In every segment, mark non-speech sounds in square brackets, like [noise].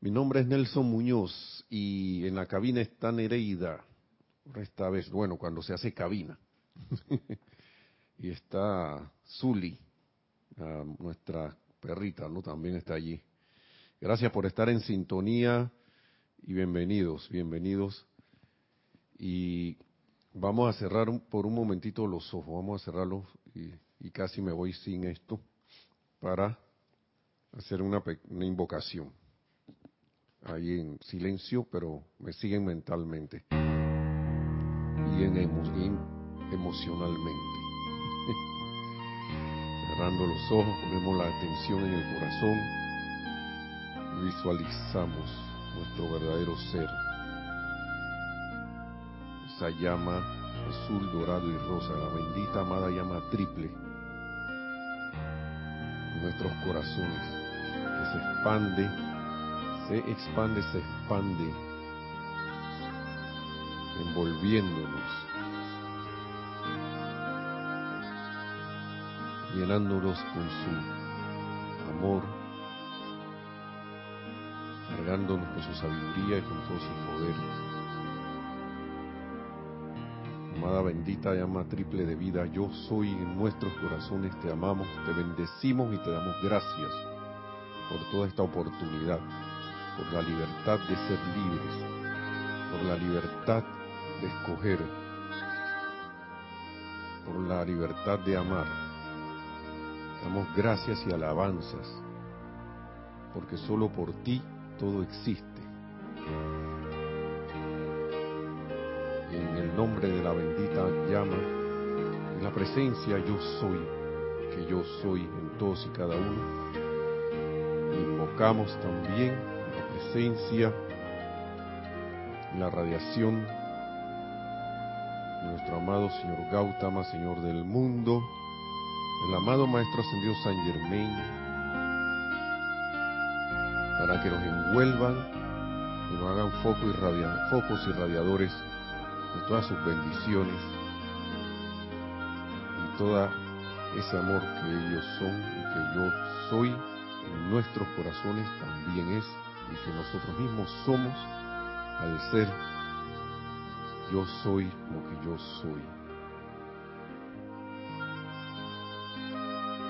Mi nombre es Nelson Muñoz y en la cabina está Nereida. Esta vez, bueno, cuando se hace cabina. [laughs] y está Zuli, nuestra perrita, ¿no? También está allí. Gracias por estar en sintonía y bienvenidos, bienvenidos. Y vamos a cerrar por un momentito los ojos, vamos a cerrarlos y, y casi me voy sin esto para hacer una, una invocación ahí en silencio, pero me siguen mentalmente. Y, en emocionalmente. [laughs] Cerrando los ojos, ponemos la atención en el corazón, visualizamos nuestro verdadero ser, esa llama azul, dorado y rosa, la bendita amada llama triple, nuestros corazones, que se expande se expande, se expande, envolviéndonos, llenándonos con su amor, cargándonos con su sabiduría y con todo su poder. Amada bendita llama triple de vida, yo soy en nuestros corazones, te amamos, te bendecimos y te damos gracias por toda esta oportunidad por la libertad de ser libres, por la libertad de escoger, por la libertad de amar. Damos gracias y alabanzas, porque solo por ti todo existe. En el nombre de la bendita llama, en la presencia yo soy, que yo soy en todos y cada uno, invocamos también presencia, la radiación nuestro amado Señor Gautama, Señor del mundo, el amado Maestro Ascendido San Germain, para que nos envuelvan y nos hagan focos y radiadores de todas sus bendiciones y todo ese amor que ellos son y que yo soy en nuestros corazones también es y que nosotros mismos somos al ser yo soy lo que yo soy.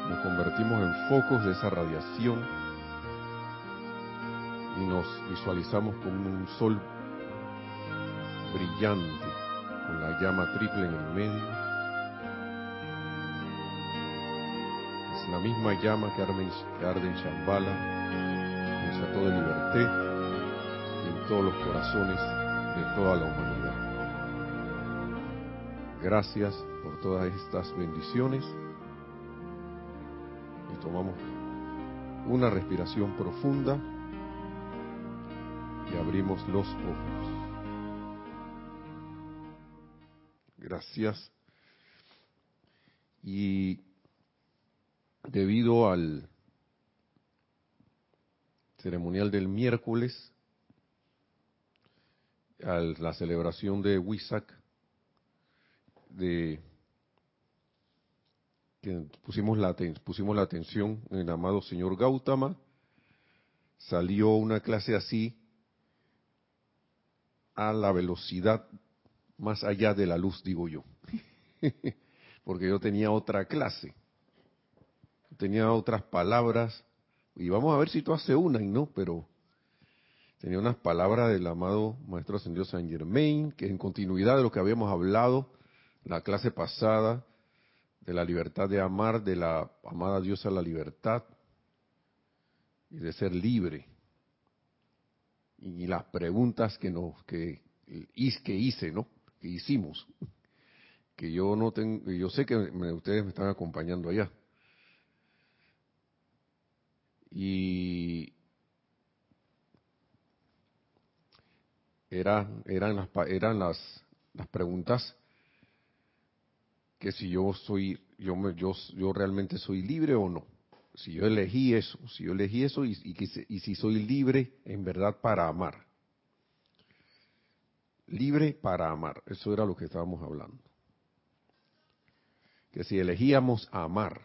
Nos convertimos en focos de esa radiación y nos visualizamos como un sol brillante con la llama triple en el medio. Es la misma llama que arde en Shambhala a toda libertad en todos los corazones de toda la humanidad. Gracias por todas estas bendiciones y tomamos una respiración profunda y abrimos los ojos. Gracias. Y debido al ceremonial del miércoles, a la celebración de Wisak, de que pusimos la, pusimos la atención en el amado señor Gautama, salió una clase así a la velocidad más allá de la luz, digo yo, [laughs] porque yo tenía otra clase, tenía otras palabras y vamos a ver si tú haces una y no, pero tenía unas palabras del amado Maestro Ascendido San Germain, que en continuidad de lo que habíamos hablado la clase pasada, de la libertad de amar, de la amada diosa la libertad y de ser libre. Y las preguntas que nos que, que hice, ¿no? Que hicimos. Que yo no tengo, yo sé que ustedes me están acompañando allá. Y era, eran las, eran las, las preguntas que si yo soy, yo, me, yo, yo realmente soy libre o no. Si yo elegí eso, si yo elegí eso y, y, y si soy libre en verdad para amar. Libre para amar, eso era lo que estábamos hablando. Que si elegíamos amar,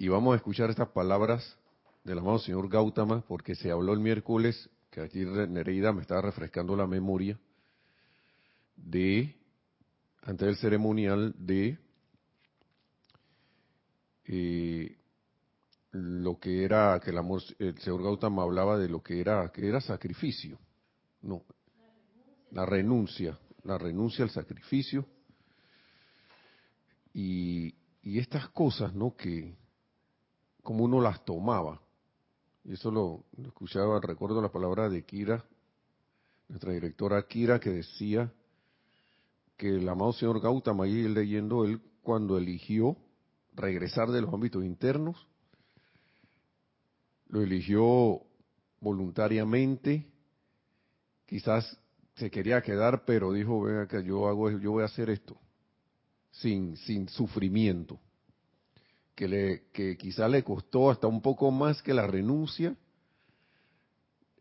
y vamos a escuchar estas palabras del amado señor Gautama, porque se habló el miércoles, que aquí Nereida me estaba refrescando la memoria, de, antes del ceremonial, de eh, lo que era, que el, amor, el señor Gautama hablaba de lo que era, que era sacrificio, no, la renuncia, la renuncia al sacrificio, y, y estas cosas, ¿no? Que como uno las tomaba, y eso lo, escuchaba, recuerdo la palabra de Kira, nuestra directora Kira, que decía que el amado señor Gautama, ahí leyendo él, cuando eligió regresar de los ámbitos internos, lo eligió voluntariamente, quizás se quería quedar, pero dijo, venga que yo hago, yo voy a hacer esto, sin, sin sufrimiento que, le, que quizá le costó hasta un poco más que la renuncia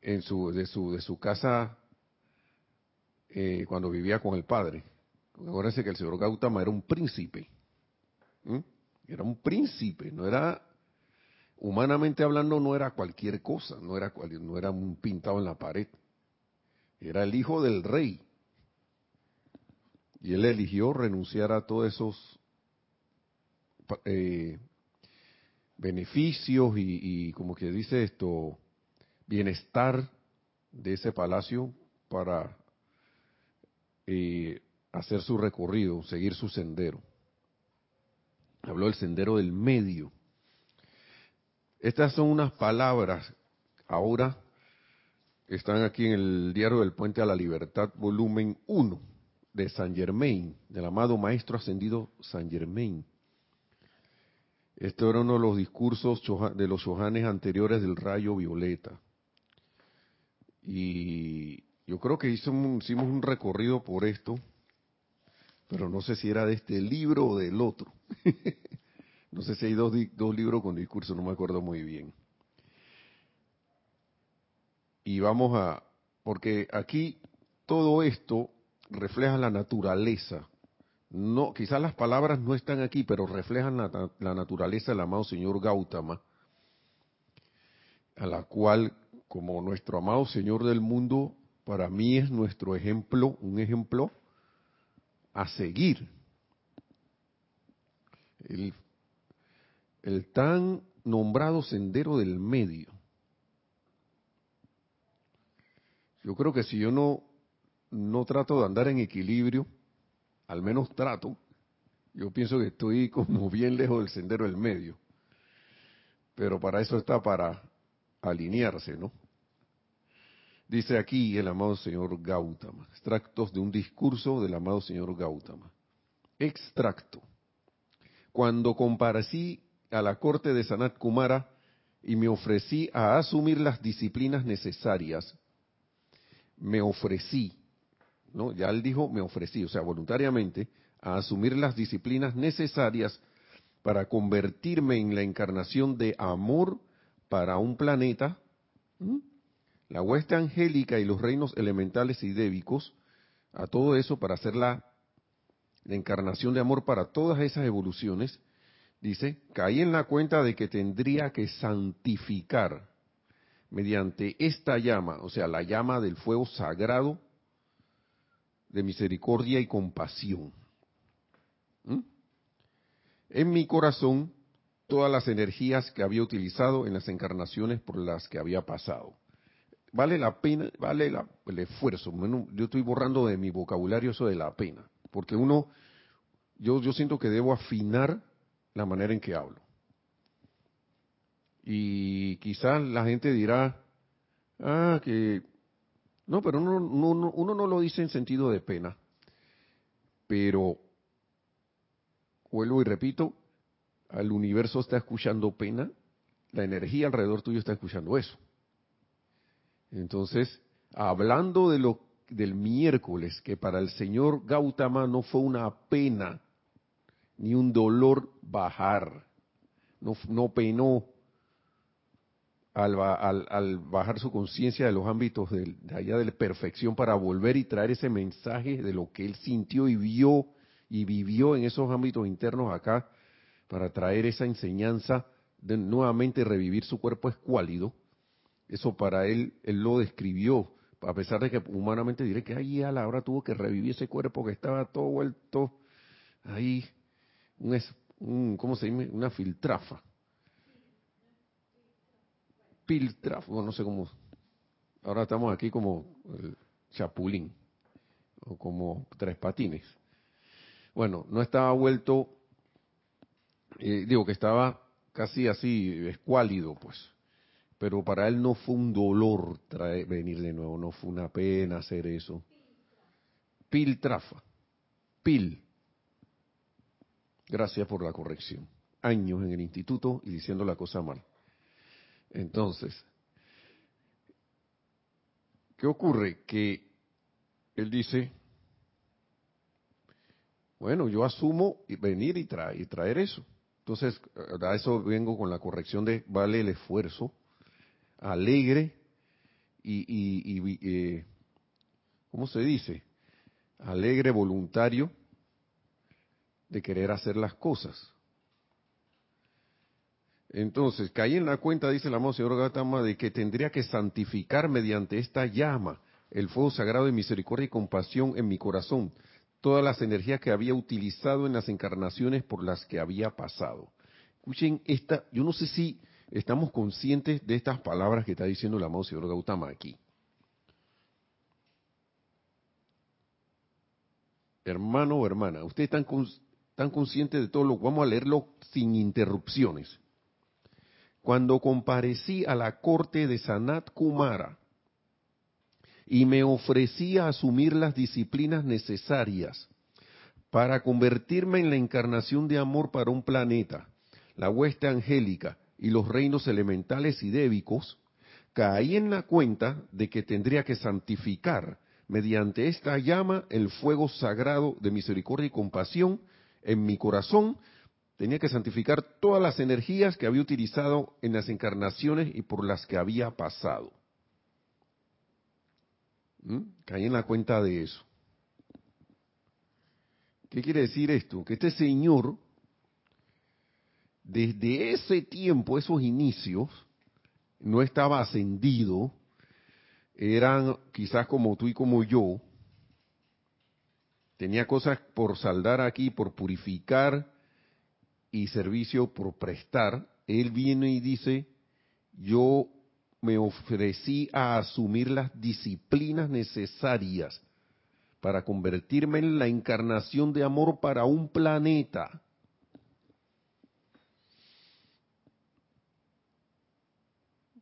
en su, de, su, de su casa eh, cuando vivía con el padre. Acuérdense que el señor Gautama era un príncipe. Era un príncipe, no era, humanamente hablando, no era cualquier cosa, no era, no era un pintado en la pared. Era el hijo del rey. Y él eligió renunciar a todos esos eh, beneficios y, como que dice esto, bienestar de ese palacio para eh, hacer su recorrido, seguir su sendero. Habló del sendero del medio. Estas son unas palabras, ahora están aquí en el diario del Puente a la Libertad, volumen 1 de San Germain, del amado Maestro Ascendido San Germain. Este era uno de los discursos de los Johanes anteriores del rayo violeta. Y yo creo que hicimos un recorrido por esto, pero no sé si era de este libro o del otro. [laughs] no sé si hay dos, dos libros con discursos, no me acuerdo muy bien. Y vamos a, porque aquí todo esto refleja la naturaleza no, quizás las palabras no están aquí, pero reflejan la, naturaleza del amado señor Gautama, a la cual, como nuestro amado Señor del mundo, para mí es nuestro ejemplo, un ejemplo a seguir. El, el tan nombrado sendero del medio. Yo creo que si yo no, no trato de andar en equilibrio, al menos trato, yo pienso que estoy como [laughs] bien lejos del sendero del medio. Pero para eso está para alinearse, ¿no? Dice aquí el amado señor Gautama, extractos de un discurso del amado señor Gautama. Extracto. Cuando comparecí a la corte de Sanat Kumara y me ofrecí a asumir las disciplinas necesarias, me ofrecí ¿no? Ya él dijo, me ofrecí, o sea, voluntariamente, a asumir las disciplinas necesarias para convertirme en la encarnación de amor para un planeta, la hueste angélica y los reinos elementales y débicos, a todo eso para hacer la, la encarnación de amor para todas esas evoluciones, dice, caí en la cuenta de que tendría que santificar mediante esta llama, o sea, la llama del fuego sagrado de misericordia y compasión. ¿Mm? En mi corazón todas las energías que había utilizado en las encarnaciones por las que había pasado. Vale la pena, vale el esfuerzo. yo estoy borrando de mi vocabulario eso de la pena, porque uno, yo, yo siento que debo afinar la manera en que hablo. Y quizás la gente dirá, ah, que no, pero uno, no lo dice en sentido de pena. Pero, vuelvo y repito, al universo está escuchando pena, la energía alrededor tuyo está escuchando eso. Entonces, hablando de lo del miércoles, que para el señor Gautama no fue una pena ni un dolor bajar, no, no penó al, al, bajar su conciencia de los ámbitos de, allá de la perfección para volver y traer ese mensaje de lo que él sintió y vio y vivió en esos ámbitos internos acá, para traer esa enseñanza de nuevamente revivir su cuerpo escuálido. Eso para él, él lo describió, a pesar de que humanamente diré que ahí a la hora tuvo que revivir ese cuerpo que estaba todo vuelto ahí, un, un ¿cómo se dice? Una filtrafa piltrafo, no sé cómo. Ahora estamos aquí como el chapulín o como tres patines. Bueno, no estaba vuelto, eh, digo que estaba casi así escuálido, pues. Pero para él no fue un dolor traer, venir de nuevo, no fue una pena hacer eso. Piltrafa, pil. Gracias por la corrección. Años en el instituto y diciendo la cosa mal. Entonces, ¿qué ocurre? Que él dice, bueno, yo asumo venir y, traer, y traer eso. Entonces, a eso vengo con la corrección de vale el esfuerzo, alegre y, y, y eh, ¿cómo se dice? Alegre, voluntario de querer hacer las cosas. Entonces, caí en la cuenta, dice el amado Gatama, de que tendría que santificar mediante esta llama el fuego sagrado de misericordia y compasión en mi corazón todas las energías que había utilizado en las encarnaciones por las que había pasado. Escuchen esta, yo no sé si estamos conscientes de estas palabras que está diciendo el amado señor Gautama aquí. Hermano o hermana, ustedes están, están conscientes de todo lo, vamos a leerlo sin interrupciones cuando comparecí a la corte de Sanat Kumara y me ofrecí a asumir las disciplinas necesarias para convertirme en la encarnación de amor para un planeta, la hueste angélica y los reinos elementales y débicos, caí en la cuenta de que tendría que santificar mediante esta llama el fuego sagrado de misericordia y compasión en mi corazón tenía que santificar todas las energías que había utilizado en las encarnaciones y por las que había pasado. ¿Mm? Caí en la cuenta de eso. ¿Qué quiere decir esto? Que este señor, desde ese tiempo, esos inicios, no estaba ascendido, eran quizás como tú y como yo, tenía cosas por saldar aquí, por purificar, y servicio por prestar, él viene y dice, yo me ofrecí a asumir las disciplinas necesarias para convertirme en la encarnación de amor para un planeta.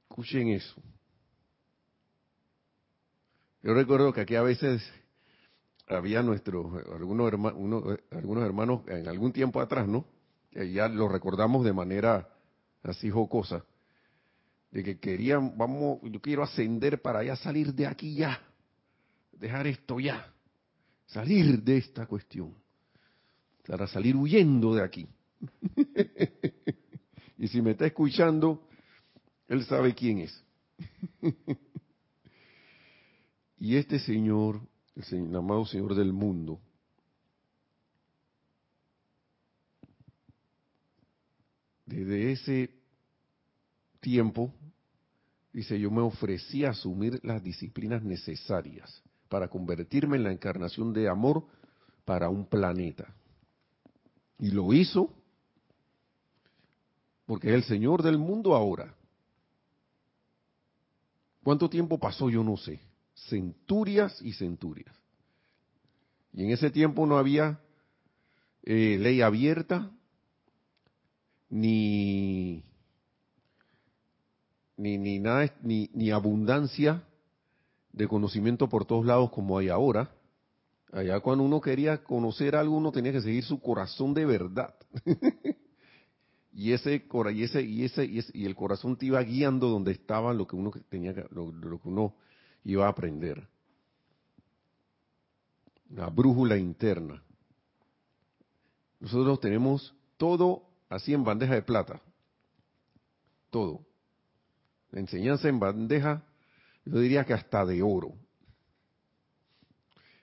Escuchen eso. Yo recuerdo que aquí a veces había nuestros, algunos hermanos, algunos hermanos en algún tiempo atrás, ¿no? Ya lo recordamos de manera así jocosa, de que querían, vamos, yo quiero ascender para ya salir de aquí ya, dejar esto ya, salir de esta cuestión, para salir huyendo de aquí. [laughs] y si me está escuchando, él sabe quién es. [laughs] y este Señor, el amado Señor del mundo, desde ese tiempo, dice, yo me ofrecí a asumir las disciplinas necesarias para convertirme en la encarnación de amor para un planeta. Y lo hizo porque es el Señor del mundo ahora. ¿Cuánto tiempo pasó? Yo no sé. Centurias y centurias. Y en ese tiempo no había eh, ley abierta, ni, ni, ni nada, ni, ni abundancia de conocimiento por todos lados como hay ahora. Allá cuando uno quería conocer algo, uno tenía que seguir su corazón de verdad. [laughs] y ese y ese y ese y, el corazón te iba guiando donde estaba lo que uno tenía lo, lo que uno iba a aprender la brújula interna nosotros tenemos todo así en bandeja de plata. Todo. La enseñanza en bandeja yo diría que hasta de oro.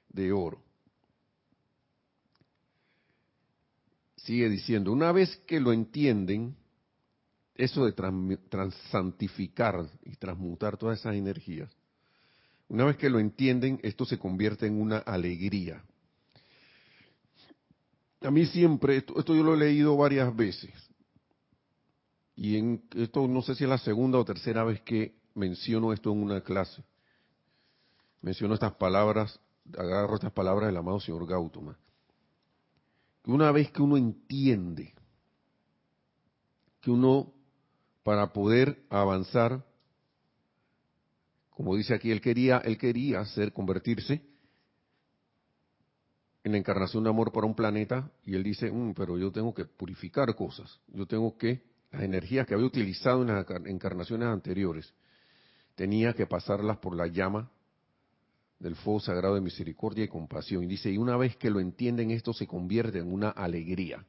De oro. Sigue diciendo, una vez que lo entienden, eso de transantificar y transmutar todas esas energías, una vez que lo entienden, esto se convierte en una alegría. A mí siempre, esto, yo lo he leído varias veces, y en esto no sé si es la segunda o tercera vez que menciono esto en una clase. Menciono estas palabras, agarro estas palabras del amado señor Gautama que una vez que uno entiende que uno, para poder avanzar, como dice aquí, él quería, él quería hacer, convertirse en la encarnación de amor para un planeta, y él dice, mm, pero yo tengo que purificar cosas, yo tengo que, las energías que había utilizado en las encarnaciones anteriores, tenía que pasarlas por la llama del fuego sagrado de misericordia y compasión. Y dice, y una vez que lo entienden, esto se convierte en una alegría.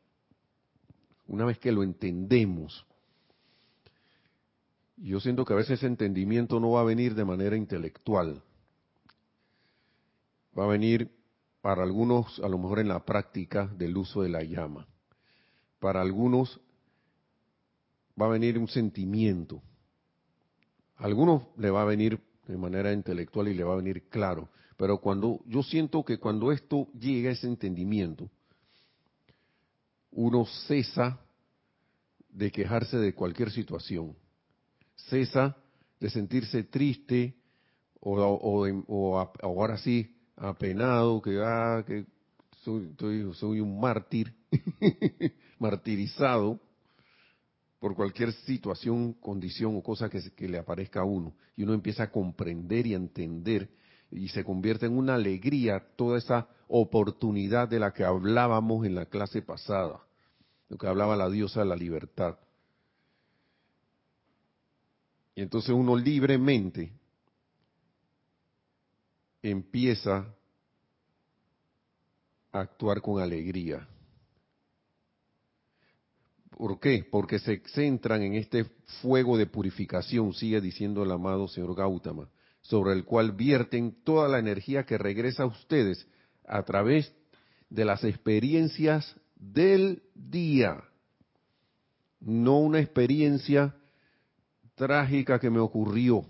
Una vez que lo entendemos. Yo siento que a veces ese entendimiento no va a venir de manera intelectual. Va a venir para algunos, a lo mejor en la práctica del uso de la llama. Para algunos va a venir un sentimiento. Algunos le va a venir de manera intelectual y le va a venir claro. Pero cuando yo siento que cuando esto llega a ese entendimiento, uno cesa de quejarse de cualquier situación, cesa de sentirse triste o, o, ahora sí apenado, que, ah, que soy, soy un mártir, [laughs] martirizado, por cualquier situación, condición o cosa que, que, le aparezca a uno. Y uno empieza a comprender y a entender y se convierte en una alegría toda esa oportunidad de la que hablábamos en la clase pasada, lo que hablaba la diosa de la libertad. Y entonces uno libremente empieza a actuar con alegría. ¿Por qué? Porque se centran en este fuego de purificación, sigue diciendo el amado señor Gautama, sobre el cual vierten toda la energía que regresa a ustedes a través de las experiencias del día. No una experiencia trágica que me ocurrió,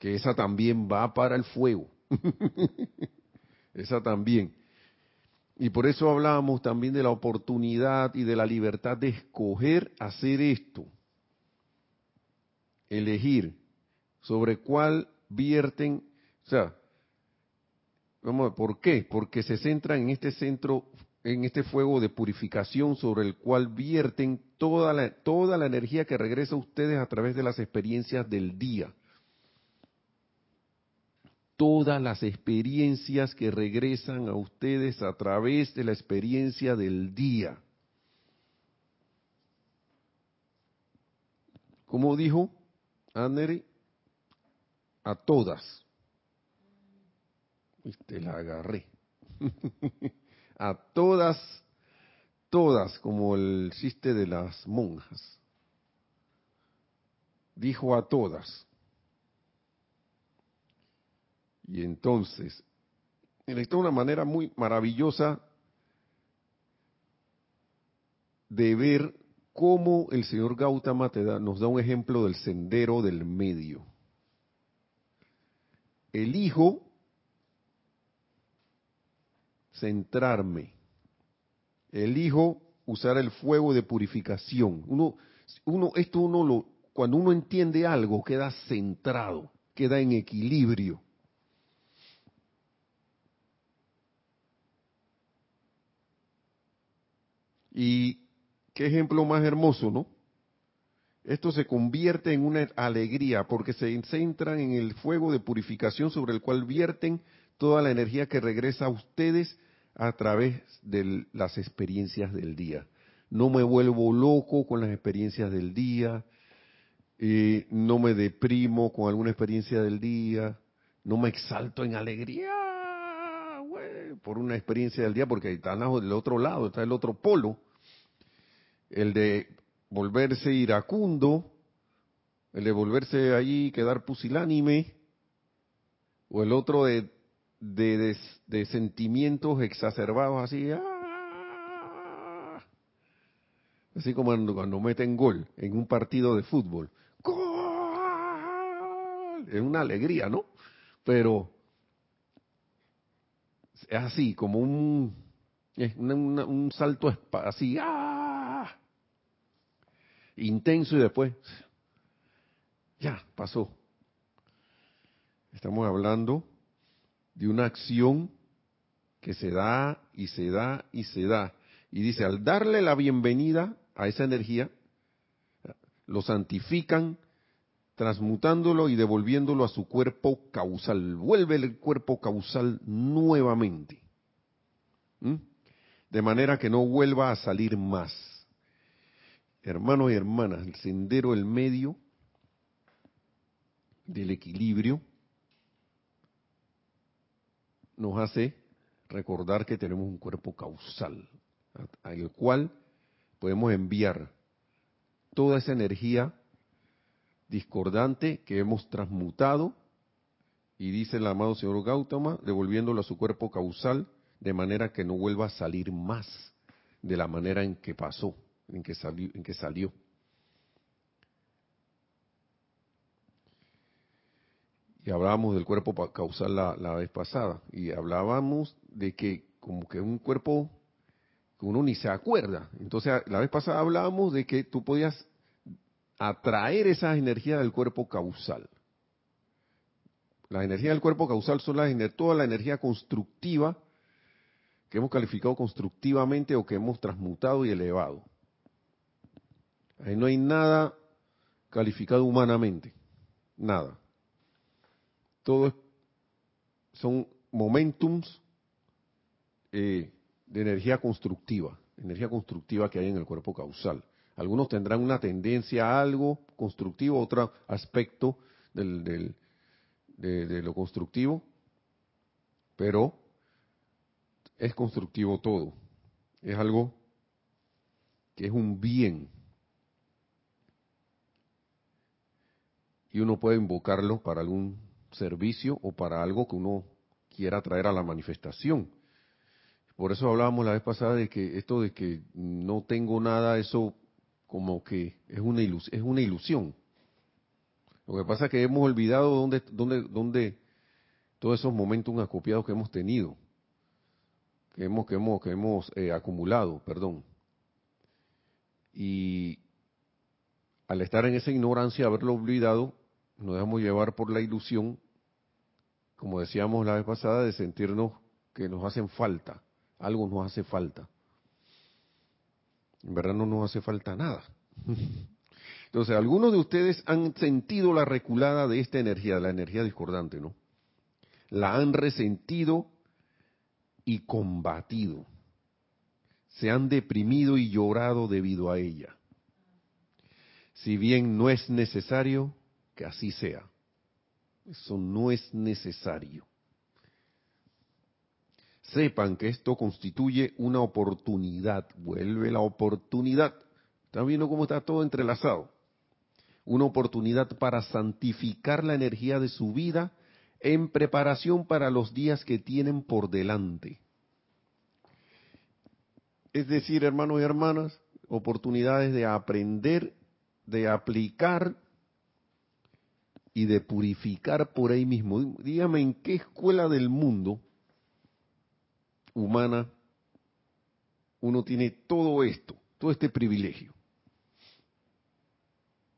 que esa también va para el fuego. [laughs] esa también. Y por eso hablábamos también de la oportunidad y de la libertad de escoger hacer esto. Elegir sobre cuál vierten, o sea, vamos ¿por qué? Porque se centran en este centro, en este fuego de purificación sobre el cual vierten toda la, toda la energía que regresa a ustedes a través de las experiencias del día todas las experiencias que regresan a ustedes a través de la experiencia del día. Como dijo Annery, a todas. Y te la agarré. [laughs] a todas, todas, como el chiste de las monjas. Dijo a todas. Y entonces, esta es una manera muy maravillosa de ver cómo el señor Gautama te da, nos da un ejemplo del sendero del medio. Elijo centrarme. Elijo usar el fuego de purificación. Uno, uno, esto uno lo, cuando uno entiende algo, queda centrado, queda en equilibrio. Y qué ejemplo más hermoso, ¿no? Esto se convierte en una alegría porque se centran en el fuego de purificación sobre el cual vierten toda la energía que regresa a ustedes a través de las experiencias del día. no me vuelvo loco con las experiencias del día, eh, no me deprimo con alguna experiencia del día, no me exalto en alegría por una experiencia del día, porque está del otro lado, está el otro polo, el de volverse iracundo, el de volverse allí, quedar pusilánime, o el otro de, de, sentimientos exacerbados así, ¡ah! así como cuando, cuando meten gol en un partido de fútbol. ¡Gol! Es una alegría, ¿no? Pero es así, como un, un salto así, ¡ah! Intenso y después, ya, pasó. Estamos hablando de una acción que se da y se da y se da. Y dice, al darle la bienvenida a esa energía, lo santifican, transmutándolo y devolviéndolo a su cuerpo causal. Vuelve el cuerpo causal nuevamente. ¿Mm? De manera que no vuelva a salir más. Hermanos y hermanas, el sendero, el medio del equilibrio, nos hace recordar que tenemos un cuerpo causal, al cual podemos enviar toda esa energía discordante que hemos transmutado, y dice el amado señor Gautama, devolviéndolo a su cuerpo causal, de manera que no vuelva a salir más de la manera en que pasó, en que salió. En que salió. Y hablábamos del cuerpo causal la, vez pasada, y hablábamos de que como que un cuerpo que uno ni se acuerda. Entonces, la vez pasada hablábamos de que tú podías atraer esa energía del cuerpo causal. La energía del cuerpo causal son las, toda la energía constructiva que hemos calificado constructivamente o que hemos transmutado y elevado. Ahí no hay nada calificado humanamente, nada. Todo son momentums eh, de energía constructiva, energía constructiva que hay en el cuerpo causal. Algunos tendrán una tendencia a algo constructivo, otro aspecto del, de, lo constructivo, pero es constructivo todo. Es algo que es un bien. Y uno puede invocarlo para algún servicio o para algo que uno quiera traer a la manifestación. Por eso hablábamos la vez pasada de que esto de que no tengo nada, eso como que es una, es una ilusión. Lo que pasa es que hemos olvidado dónde, dónde, dónde todos esos momentos acopiados que hemos tenido, que hemos, que hemos, que hemos eh, acumulado, perdón. Y al estar en esa ignorancia, haberlo olvidado, nos dejamos llevar por la ilusión, como decíamos la vez pasada, de sentirnos que nos hacen falta, algo nos hace falta. En verdad no nos hace falta nada. [laughs] Entonces, algunos de ustedes han sentido la reculada de esta energía, la energía discordante, ¿no? La han resentido y combatido. Se han deprimido y llorado debido a ella. Si bien no es necesario que así sea. Eso no es necesario sepan que esto constituye una oportunidad, vuelve la oportunidad. ¿Están viendo cómo está todo entrelazado? Una oportunidad para santificar la energía de su vida en preparación para los días que tienen por delante. Es decir, hermanos y hermanas, oportunidades de aprender, de aplicar y de purificar por ahí mismo. Dígame en qué escuela del mundo humana, uno tiene todo esto, todo este privilegio.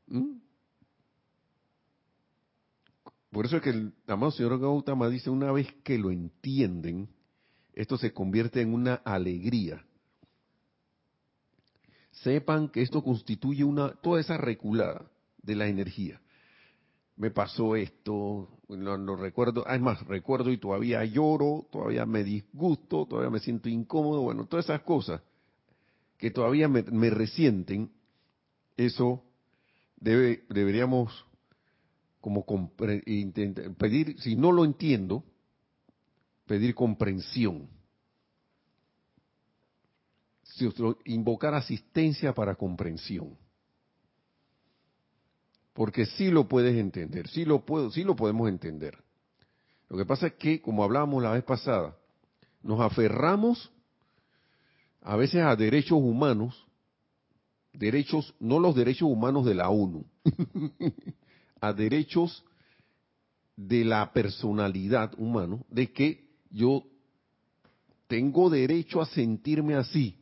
¿Mm? Por eso es que el amado señor Gautama dice, una vez que lo entienden, esto se convierte en una alegría. Sepan que esto constituye una, toda esa reculada de la energía me pasó esto, no, recuerdo, además recuerdo y todavía lloro, todavía me disgusto, todavía me siento incómodo, bueno, todas esas cosas que todavía me, resienten, eso debe, deberíamos como pedir, si no lo entiendo, pedir comprensión. Invocar asistencia para comprensión. Porque sí lo puedes entender, sí lo puedo, sí lo podemos entender. Lo que pasa es que, como hablábamos la vez pasada, nos aferramos a veces a derechos humanos, derechos, no los derechos humanos de la ONU, [laughs] a derechos de la personalidad humana, de que yo tengo derecho a sentirme así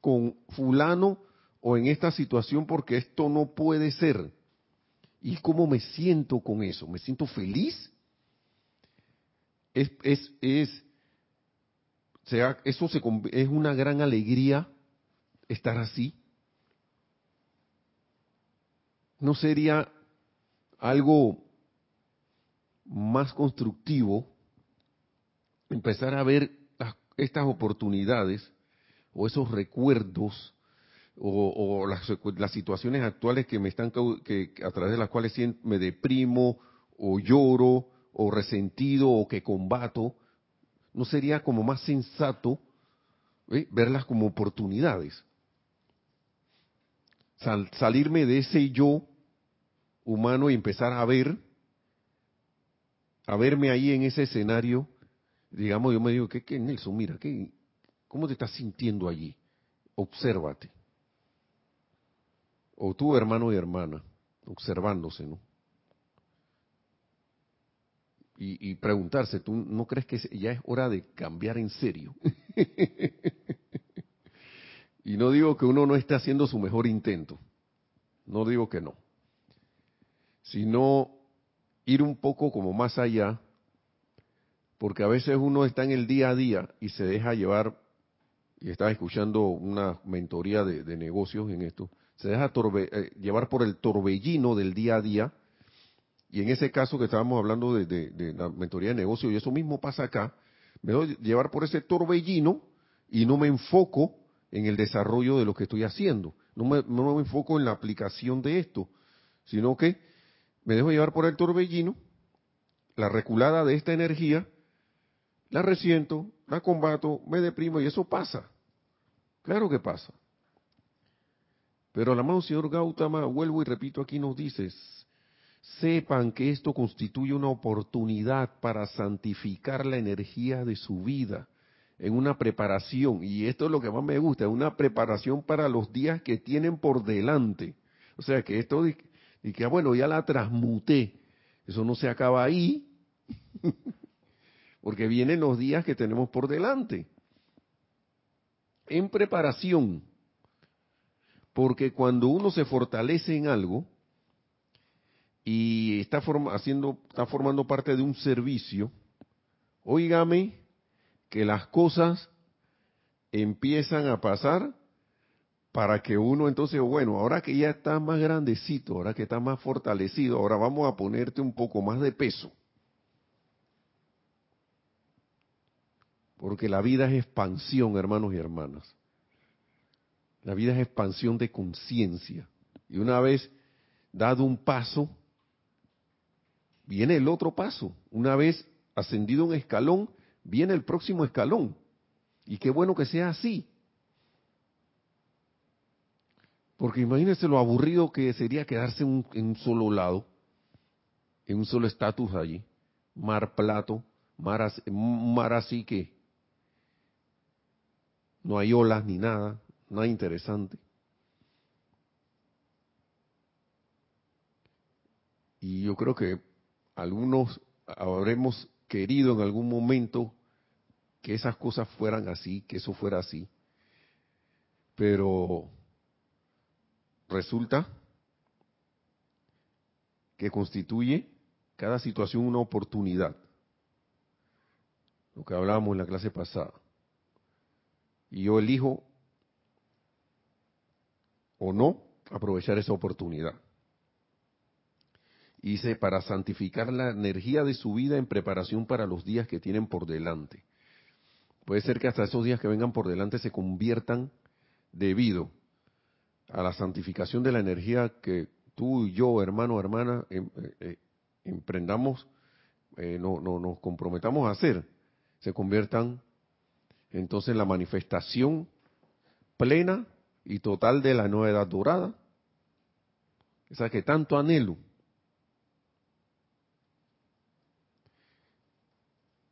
con fulano o en esta situación porque esto no puede ser. ¿Y cómo me siento con eso? ¿Me siento feliz? Es, es, es sea, eso se, es una gran alegría estar así. ¿No sería algo más constructivo empezar a ver estas oportunidades o esos recuerdos o, las, situaciones actuales que me están que a través de las cuales me deprimo o lloro o resentido o que combato ¿no sería como más sensato verlas como oportunidades? salirme de ese yo humano y empezar a ver, a verme ahí en ese escenario, digamos, yo me digo, ¿qué, qué Nelson? Mira, ¿qué, ¿cómo te estás sintiendo allí? Obsérvate. O tú, hermano y hermana, observándose, ¿no? y, preguntarse, ¿tú no crees que ya es hora de cambiar en serio? [laughs] y no digo que uno no esté haciendo su mejor intento, no digo que no, sino ir un poco como más allá, porque a veces uno está en el día a día y se deja llevar, y estaba escuchando una mentoría de, negocios en esto, se deja eh, llevar por el torbellino del día a día, y en ese caso que estábamos hablando de, la mentoría de negocio, y eso mismo pasa acá, me doy llevar por ese torbellino y no me enfoco en el desarrollo de lo que estoy haciendo. No me, no me enfoco en la aplicación de esto, sino que me dejo llevar por el torbellino, la reculada de esta energía, la resiento, la combato, me deprimo y eso pasa. Claro que pasa. Pero la mano señor Gautama, vuelvo y repito, aquí nos dice, sepan que esto constituye una oportunidad para santificar la energía de su vida en una preparación, y esto es lo que más me gusta, una preparación para los días que tienen por delante. O sea, que esto y que, ah, bueno, ya la transmuté, eso no se acaba ahí, [laughs] porque vienen los días que tenemos por delante. En preparación, porque cuando uno se fortalece en algo, y está, haciendo, está formando parte de un servicio, óigame que las cosas empiezan a pasar para que uno entonces, bueno, ahora que ya está más grandecito, ahora que está más fortalecido, ahora vamos a ponerte un poco más de peso. Porque la vida es expansión, hermanos y hermanas. La vida es expansión de conciencia. Y una vez dado un paso, viene el otro paso. Una vez ascendido un escalón, viene el próximo escalón. Y qué bueno que sea así. Porque imagínense lo aburrido que sería quedarse en un solo lado, en un solo estatus allí. Mar plato, mar, mar así que no hay olas ni nada, nada interesante. Y yo creo que algunos habremos querido en algún momento que esas cosas fueran así, que eso fuera así, pero resulta que constituye cada situación una oportunidad, lo que hablábamos en la clase pasada. Y yo elijo o no aprovechar esa oportunidad. Dice, para santificar la energía de su vida en preparación para los días que tienen por delante. Puede ser que hasta esos días que vengan por delante se conviertan debido a la santificación de la energía que tú y yo, hermano, hermana, em, eh, eh, emprendamos, eh, no, no, nos comprometamos a hacer, se conviertan entonces en la manifestación plena y total de la nueva edad dorada, esa que tanto anhelo.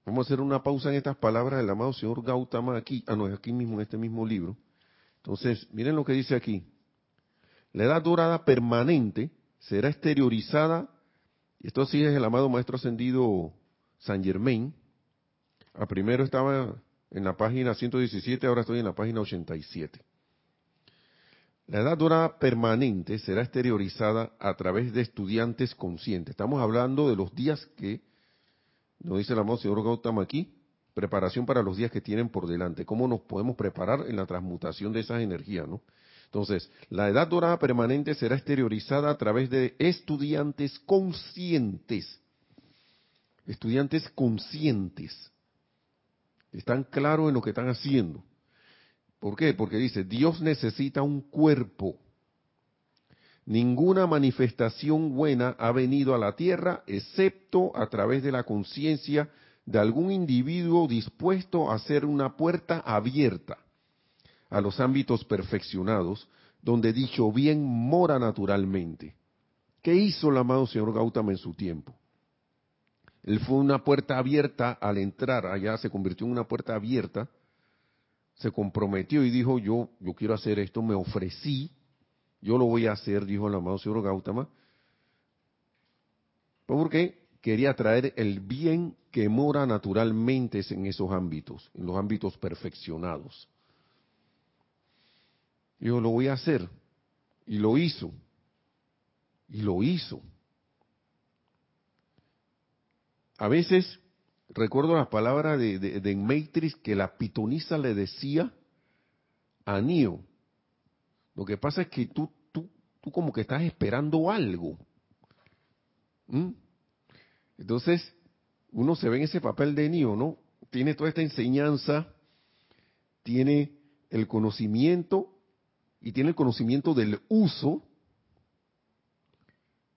Vamos a hacer una pausa en estas palabras del amado señor Gautama aquí, ah no, es aquí mismo en este mismo libro. Entonces, miren lo que dice aquí. La edad dorada permanente será exteriorizada, y esto sí es el amado maestro ascendido San Germain. A primero estaba en la página 117, ahora estoy en la página 87. La edad dorada permanente será exteriorizada a través de estudiantes conscientes. Estamos hablando de los días que, nos dice el amado señor Gautama aquí, preparación para los días que tienen por delante. ¿Cómo nos podemos preparar en la transmutación de esas energías, no? Entonces, la edad dorada permanente será exteriorizada a través de estudiantes conscientes. Estudiantes conscientes. Están claros en lo que están haciendo. ¿Por qué? Porque dice, Dios necesita un cuerpo. Ninguna manifestación buena ha venido a la tierra excepto a través de la conciencia de algún individuo dispuesto a hacer una puerta abierta a los ámbitos perfeccionados, donde dicho bien mora naturalmente. ¿Qué hizo el amado señor Gautama en su tiempo? Él fue una puerta abierta al entrar, allá se convirtió en una puerta abierta, se comprometió y dijo, yo, yo quiero hacer esto, me ofrecí, yo lo voy a hacer, dijo el amado señor Gautama, porque quería traer el bien que mora naturalmente en esos ámbitos, en los ámbitos perfeccionados. Yo lo voy a hacer. Y lo hizo. Y lo hizo. A veces recuerdo las palabras de, Matrix que la pitonisa le decía a Neo. Lo que pasa es que tú, tú, tú como que estás esperando algo. ¿Mm? Entonces, uno se ve en ese papel de Neo, ¿no? Tiene toda esta enseñanza, tiene el conocimiento y tiene el conocimiento del uso,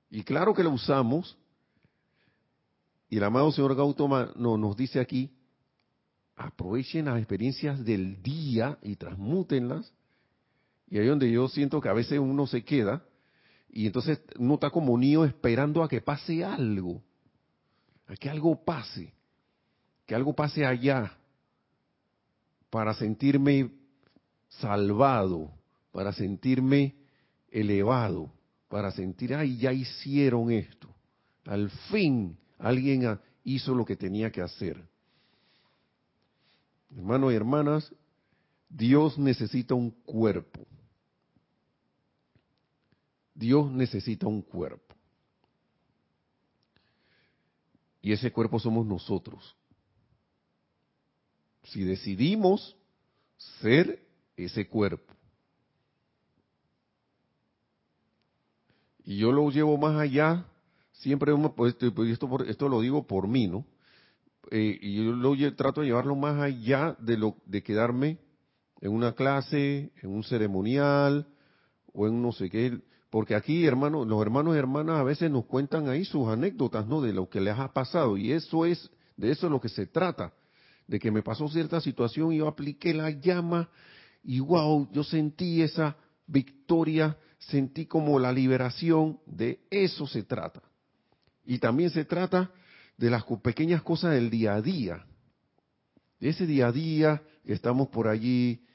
y claro que lo usamos, y el amado señor Gautama no, nos dice aquí, aprovechen las experiencias del día y transmútenlas, y ahí donde yo siento que a veces uno se queda, y entonces uno está como niño esperando a que pase algo, a que algo pase, que algo pase allá, para sentirme salvado, para sentirme elevado, para sentir, ay, ya hicieron esto. Al fin alguien hizo lo que tenía que hacer. Hermanos y hermanas, Dios necesita un cuerpo. Dios necesita un cuerpo. Y ese cuerpo somos nosotros. Si decidimos ser ese cuerpo. Y yo lo llevo más allá, siempre, pues, pues, esto, esto lo digo por mí, ¿no? Eh, y yo lo trato de llevarlo más allá de, lo, de quedarme en una clase, en un ceremonial o en no sé qué. Porque aquí, hermanos, los hermanos y hermanas a veces nos cuentan ahí sus anécdotas, ¿no? De lo que les ha pasado. Y eso es, de eso es lo que se trata. De que me pasó cierta situación y yo apliqué la llama y wow, yo sentí esa victoria sentí como la liberación, de eso se trata. Y también se trata de las pequeñas cosas del día a día. Ese día a día que estamos por allí,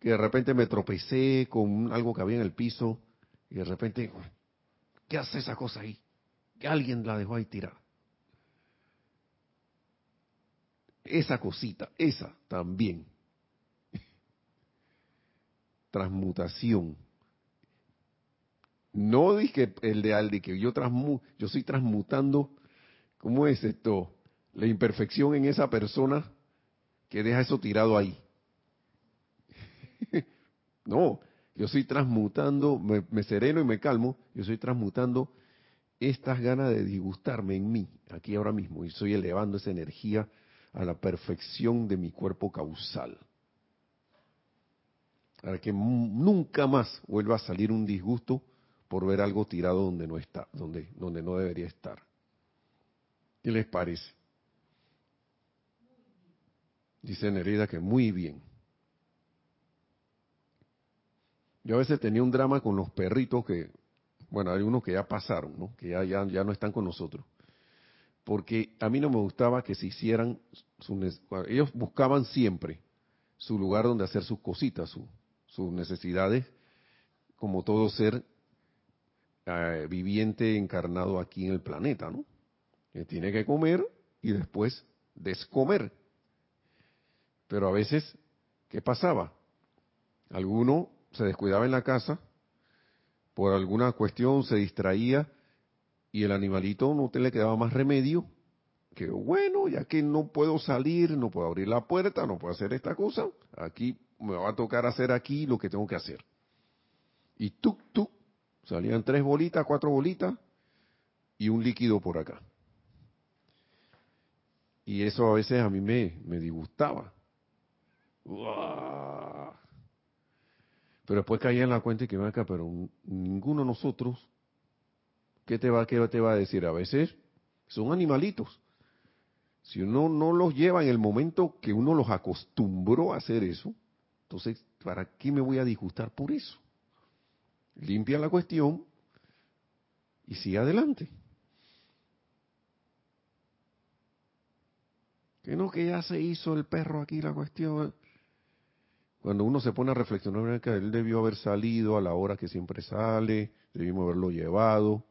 que de repente me tropecé con algo que había en el piso y de repente, ¿qué hace esa cosa ahí? Que alguien la dejó ahí tirada. Esa cosita, esa también [laughs] transmutación. No dije el de Aldi, que yo, transmu, yo estoy transmutando, ¿cómo es esto? La imperfección en esa persona que deja eso tirado ahí. [laughs] no, yo estoy transmutando, me, me, sereno y me calmo, yo estoy transmutando estas ganas de disgustarme en mí, aquí ahora mismo, y estoy elevando esa energía a la perfección de mi cuerpo causal. para que nunca más vuelva a salir un disgusto por ver algo tirado donde no está, donde, donde no debería estar. ¿Qué les parece? Dice Nerida que muy bien. Yo a veces tenía un drama con los perritos que, bueno, hay unos que ya pasaron, ¿no? que ya, ya, ya no están con nosotros. Porque a mí no me gustaba que se hicieran, ellos buscaban siempre su lugar donde hacer sus cositas, sus necesidades, como todo ser eh, viviente encarnado aquí en el planeta, ¿no? Que tiene que comer y después descomer. Pero a veces, ¿qué pasaba? Alguno se descuidaba en la casa, por alguna cuestión se distraía y el animalito no te le quedaba más remedio que, bueno, ya que no puedo salir, no puedo abrir la puerta, no puedo hacer esta cosa, aquí me va a tocar hacer aquí lo que tengo que hacer. Y tú, tú, salían tres bolitas, cuatro bolitas y un líquido por acá. Y eso a veces a mí me, me disgustaba. Pero después caía en la cuenta y que me acá, pero ninguno de nosotros, ¿qué te va, qué te va a decir? A veces son animalitos. Si uno no los lleva en el momento que uno los acostumbró a hacer eso, entonces, ¿para qué me voy a disgustar por eso? Limpia la cuestión y sigue adelante. Que no, que ya se hizo el perro aquí la cuestión. Cuando uno se pone a reflexionar, que él debió haber salido a la hora que siempre sale, debimos haberlo llevado,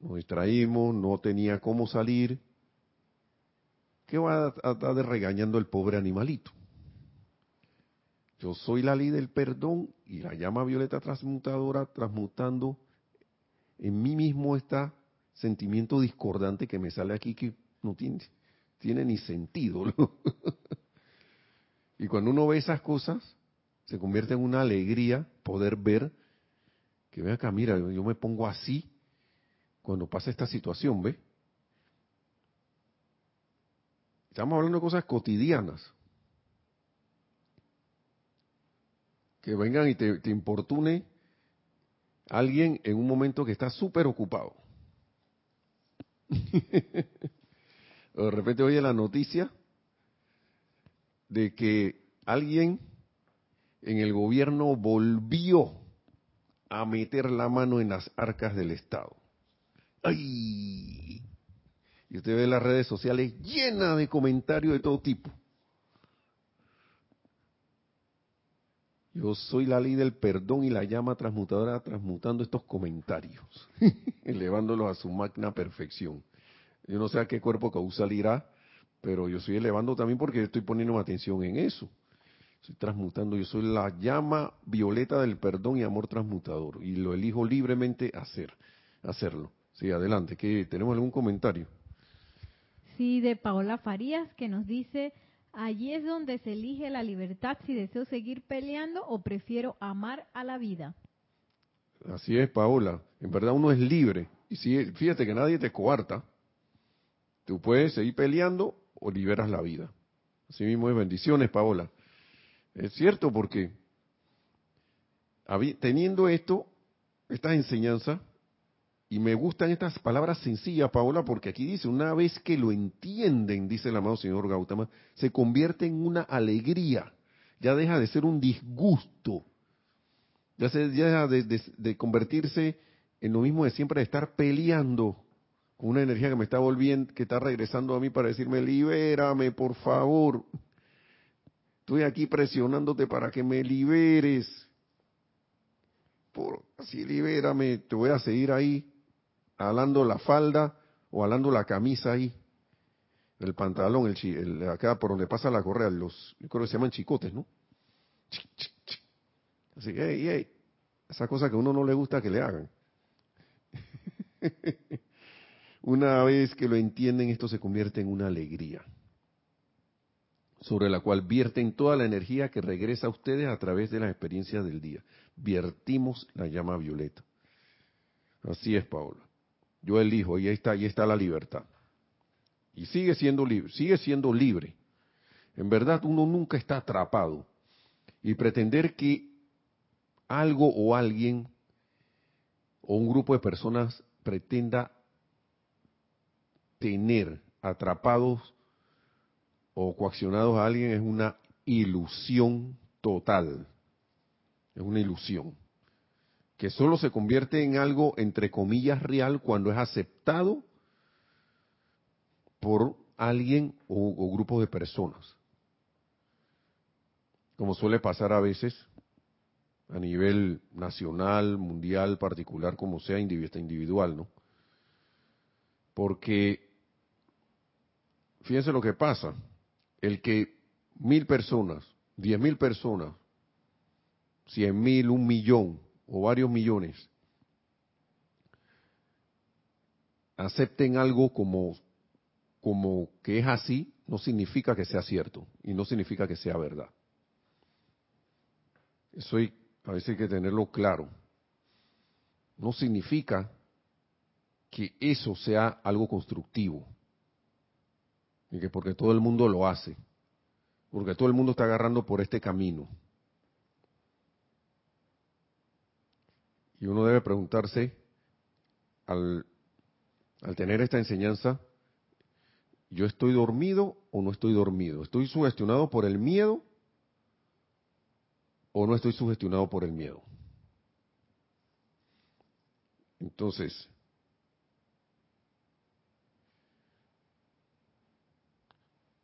nos distraímos, no tenía cómo salir. ¿Qué va a estar regañando el pobre animalito? Yo soy la ley del perdón y la llama violeta transmutadora transmutando en mí mismo este sentimiento discordante que me sale aquí que no tiene, ni sentido. [laughs] Y cuando uno ve esas cosas, se convierte en una alegría poder ver que, ve acá, mira, yo me pongo así cuando pasa esta situación, ¿ve? Estamos hablando de cosas cotidianas. Que vengan y te, te importune alguien en un momento que está súper ocupado. [laughs] de repente oye la noticia de que alguien en el gobierno volvió a meter la mano en las arcas del Estado. ¡Ay! Y usted ve las redes sociales llenas de comentarios de todo tipo. Yo soy la ley del perdón y la llama transmutadora transmutando estos comentarios, [laughs] elevándolos a su magna perfección. Yo no sé a qué cuerpo causal irá, pero yo estoy elevando también porque estoy poniendo atención en eso. Estoy transmutando, yo soy la llama violeta del perdón y amor transmutador y lo elijo libremente hacer, hacerlo. Sí, adelante, que tenemos algún comentario. Sí, de Paola Farías que nos dice, allí es donde se elige la libertad si deseo seguir peleando o prefiero amar a la vida. Así es, Paola. En verdad uno es libre. Y si, fíjate que nadie te coarta. Tú puedes seguir peleando o liberas la vida. Así mismo es bendiciones, Paola. Es cierto porque teniendo esto, estas enseñanzas, y me gustan estas palabras sencillas, Paola, porque aquí dice, una vez que lo entienden, dice el amado señor Gautama, se convierte en una alegría, ya deja de ser un disgusto, ya, se, deja de, de convertirse en lo mismo de siempre de estar peleando una energía que me está volviendo, que está regresando a mí para decirme, libérame, por favor. Estoy aquí presionándote para que me liberes. Por, así libérame, te voy a seguir ahí, alando la falda o alando la camisa ahí. El pantalón, el, el acá por donde pasa la correa, los, yo creo que se llaman chicotes, ¿no? Así, hey, hey, esa cosa que a uno no le gusta que le hagan. [laughs] Una vez que lo entienden, esto se convierte en una alegría, sobre la cual vierten toda la energía que regresa a ustedes a través de las experiencias del día. Viertimos la llama violeta. Así es, Paola. Yo elijo, y ahí está, ahí está la libertad. Y sigue siendo libre, sigue siendo libre. En verdad, uno nunca está atrapado. Y pretender que algo o alguien o un grupo de personas pretenda tener atrapados o coaccionados a alguien es una ilusión total. Es una ilusión. Que solo se convierte en algo, entre comillas, real cuando es aceptado por alguien o, grupo de personas. Como suele pasar a veces a nivel nacional, mundial, particular, como sea, individual, ¿no? Porque, fíjense lo que pasa, el que mil personas, diez mil personas, cien mil, un millón o varios millones acepten algo como, como que es así, no significa que sea cierto y no significa que sea verdad. Eso hay, a veces hay que tenerlo claro. No significa que eso sea algo constructivo. Y que porque todo el mundo lo hace. Porque todo el mundo está agarrando por este camino. Y uno debe preguntarse, al, tener esta enseñanza, ¿yo estoy dormido o no estoy dormido? ¿Estoy sugestionado por el miedo o no estoy sugestionado por el miedo? Entonces,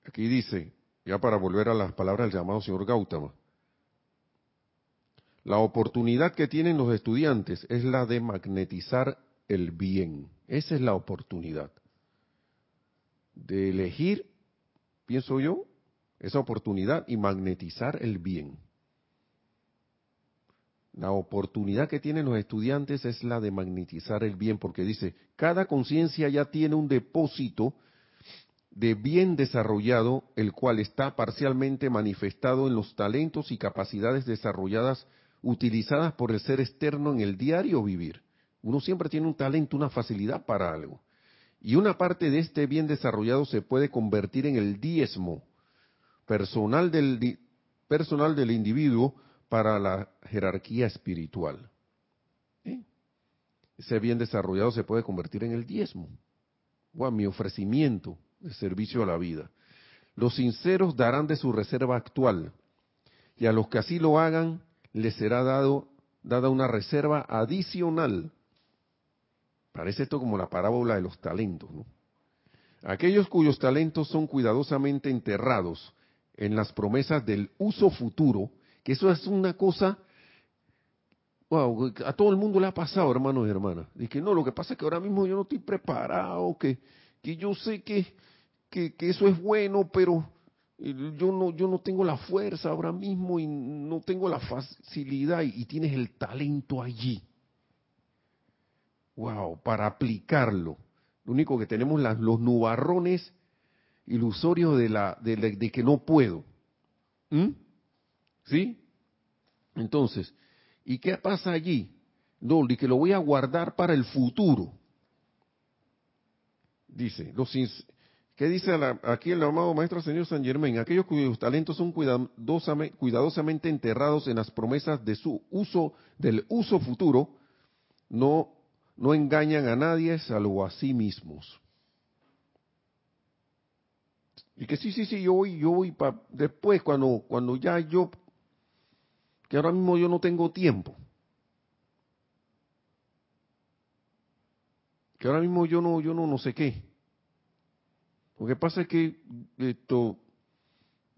aquí dice, ya para volver a las palabras del llamado señor Gautama, la oportunidad que tienen los estudiantes es la de magnetizar el bien. Esa es la oportunidad. De elegir, pienso yo, esa oportunidad y magnetizar el bien. La oportunidad que tienen los estudiantes es la de magnetizar el bien, porque dice, cada conciencia ya tiene un depósito de bien desarrollado, el cual está parcialmente manifestado en los talentos y capacidades desarrolladas utilizadas por el ser externo en el diario vivir. Uno siempre tiene un talento, una facilidad para algo. Y una parte de este bien desarrollado se puede convertir en el diezmo personal del, personal del individuo para la jerarquía espiritual. Ese bien desarrollado se puede convertir en el diezmo, o a mi ofrecimiento de servicio a la vida. Los sinceros darán de su reserva actual, y a los que así lo hagan les será dado, dada una reserva adicional. Parece esto como la parábola de los talentos, ¿no? Aquellos cuyos talentos son cuidadosamente enterrados en las promesas del uso futuro, que eso es una cosa, wow, a todo el mundo le ha pasado, hermanos y hermanas. Y que no, lo que pasa es que ahora mismo yo no estoy preparado, que, que yo sé que, que eso es bueno, pero yo no, yo no tengo la fuerza ahora mismo y no tengo la facilidad y, tienes el talento allí. Wow, para aplicarlo. Lo único que tenemos las, los nubarrones ilusorios de, la, de, que no puedo. ¿Mm? ¿Sí? Entonces, ¿y qué pasa allí? No, que lo voy a guardar para el futuro. Dice, los, ¿Qué dice aquí el amado Maestro Señor San Germain? Aquellos cuyos talentos son cuidadosamente, enterrados en las promesas de su uso, del uso futuro, no, no engañan a nadie salvo a sí mismos. Y que sí, sí, sí, yo voy, yo voy para después, cuando, cuando ya yo, que ahora mismo yo no tengo tiempo. Que ahora mismo yo no, yo no, no sé qué. Lo que pasa es que esto,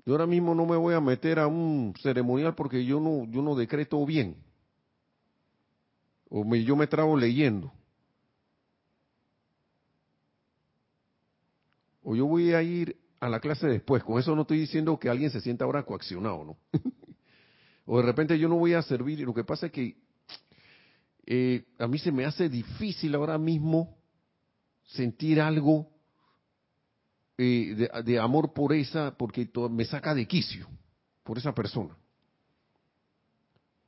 yo ahora mismo no me voy a meter a un ceremonial porque yo no, yo no decreto bien. O yo me trabo leyendo. O yo voy a ir a la clase después. Con eso no estoy diciendo que alguien se sienta ahora coaccionado, ¿no? [laughs] o de repente yo no voy a servir. Y lo que pasa es que eh, a mí se me hace difícil ahora mismo sentir algo eh, de, amor por esa, porque me saca de quicio, por esa persona.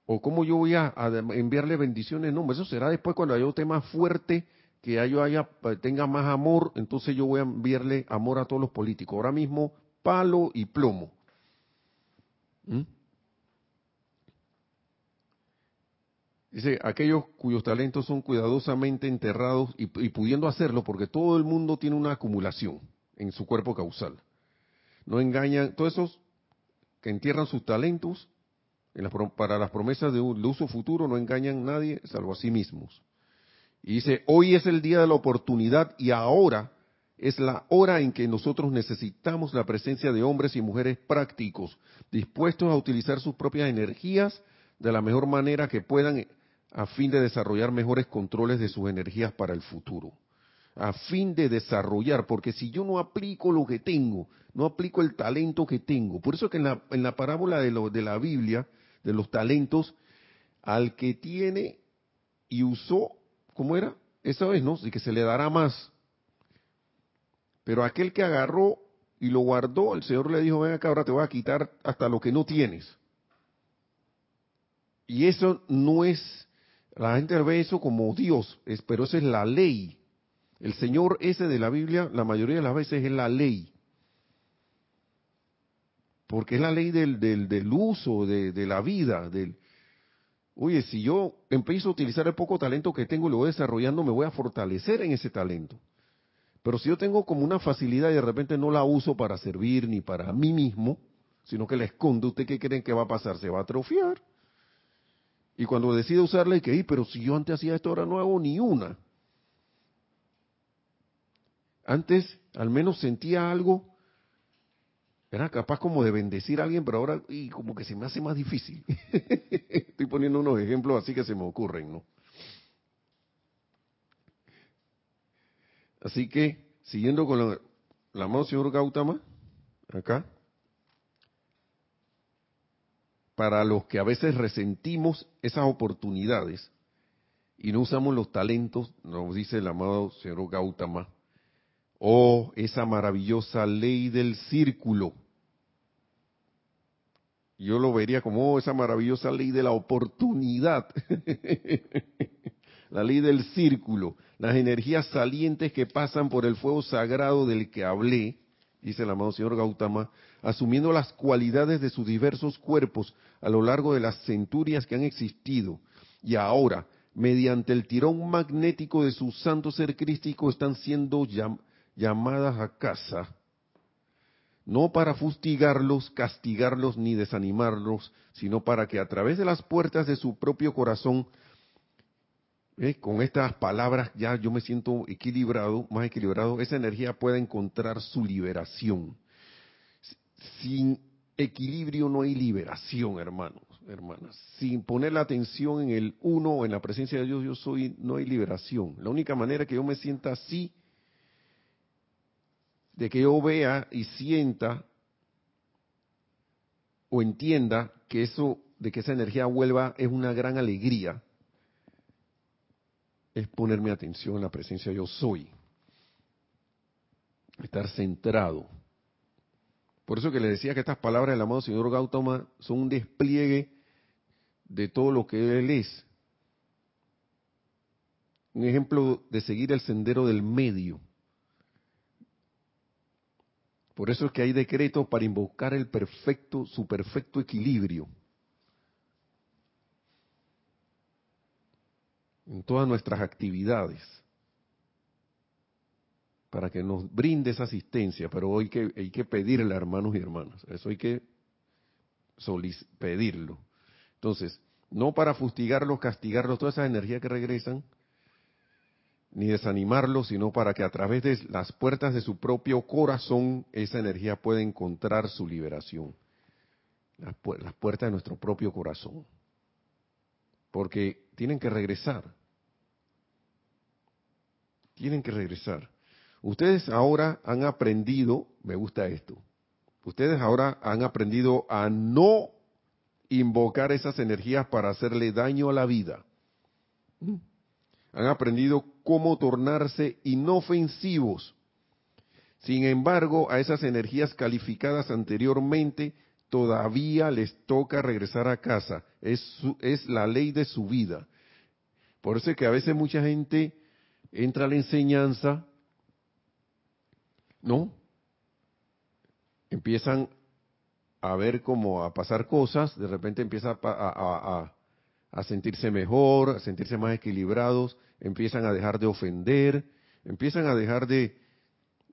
O cómo yo voy a, enviarle bendiciones, no, eso será después cuando haya un tema fuerte, que yo haya, tenga más amor, entonces yo voy a enviarle amor a todos los políticos. Ahora mismo, palo y plomo. ¿Mm? Dice, aquellos cuyos talentos son cuidadosamente enterrados y, pudiendo hacerlo, porque todo el mundo tiene una acumulación en su cuerpo causal. No engañan, todos esos que entierran sus talentos para las promesas de, de uso futuro no engañan a nadie salvo a sí mismos. Y dice, hoy es el día de la oportunidad y ahora es la hora en que nosotros necesitamos la presencia de hombres y mujeres prácticos, dispuestos a utilizar sus propias energías de la mejor manera que puedan a fin de desarrollar mejores controles de sus energías para el futuro. A fin de desarrollar, porque si yo no aplico lo que tengo, no aplico el talento que tengo. Por eso que en la, en la parábola de, lo, de la Biblia, de los talentos, al que tiene y usó, ¿cómo era? Esa vez, ¿no? Y que se le dará más. Pero aquel que agarró y lo guardó, el Señor le dijo, ven acá, ahora te voy a quitar hasta lo que no tienes. Y eso no es la gente ve eso como Dios, pero esa es la ley. El Señor ese de la Biblia, la mayoría de las veces es la ley. Porque es la ley del, del, uso, de, de, la vida. Del, Oye, si yo empiezo a utilizar el poco talento que tengo y lo voy desarrollando, me voy a fortalecer en ese talento. Pero si yo tengo como una facilidad y de repente no la uso para servir ni para mí mismo, sino que la escondo, ¿usted qué creen que va a pasar? Se va a atrofiar. Y cuando decide usarla, y que, pero si yo antes hacía esto, ahora no hago ni una. Antes al menos sentía algo, era capaz como de bendecir a alguien, pero ahora y como que se me hace más difícil. [laughs] Estoy poniendo unos ejemplos así que se me ocurren, ¿no? Así que, siguiendo con la, la mano señor Gautama, acá, para los que a veces resentimos esas oportunidades y no usamos los talentos, nos dice el amado señor Gautama, oh, esa maravillosa ley del círculo. Yo lo vería como oh, esa maravillosa ley de la oportunidad, [laughs] la ley del círculo, las energías salientes que pasan por el fuego sagrado del que hablé, dice el amado señor Gautama, asumiendo las cualidades de sus diversos cuerpos a lo largo de las centurias que han existido. Y ahora, mediante el tirón magnético de su santo ser crístico, están siendo llamadas a casa. No para fustigarlos, castigarlos ni desanimarlos, sino para que a través de las puertas de su propio corazón ¿eh? con estas palabras ya yo me siento equilibrado, más equilibrado, esa energía pueda encontrar su liberación. Sin equilibrio no hay liberación, hermanos, hermanas. Sin poner la atención en el uno en la presencia de Dios, yo soy, no hay liberación. La única manera que yo me sienta así, de que yo vea y sienta o entienda que eso, de que esa energía vuelva, es una gran alegría, es ponerme atención en la presencia yo soy. Estar centrado por eso que le decía que estas palabras del amado señor Gautama son un despliegue de todo lo que él es. Un ejemplo de seguir el sendero del medio. Por eso es que hay decretos para invocar el perfecto, su perfecto equilibrio. En todas nuestras actividades para que nos brinde esa asistencia, pero hay que, hay que pedirle, hermanos y hermanas, eso hay que pedirlo. Entonces, no para fustigarlos, castigarlos, toda esa energía que regresan, ni desanimarlos, sino para que a través de las puertas de su propio corazón esa energía pueda encontrar su liberación. Las, las puertas de nuestro propio corazón. Porque tienen que regresar. Tienen que regresar. Ustedes ahora han aprendido, me gusta esto, ustedes ahora han aprendido a no invocar esas energías para hacerle daño a la vida. Mm. Han aprendido cómo tornarse inofensivos. Sin embargo, a esas energías calificadas anteriormente todavía les toca regresar a casa. Es, es la ley de su vida. Por eso es que a veces mucha gente entra a la enseñanza ¿no? Empiezan a ver cómo a pasar cosas, de repente empieza a, a sentirse mejor, a sentirse más equilibrados, empiezan a dejar de ofender, empiezan a dejar de,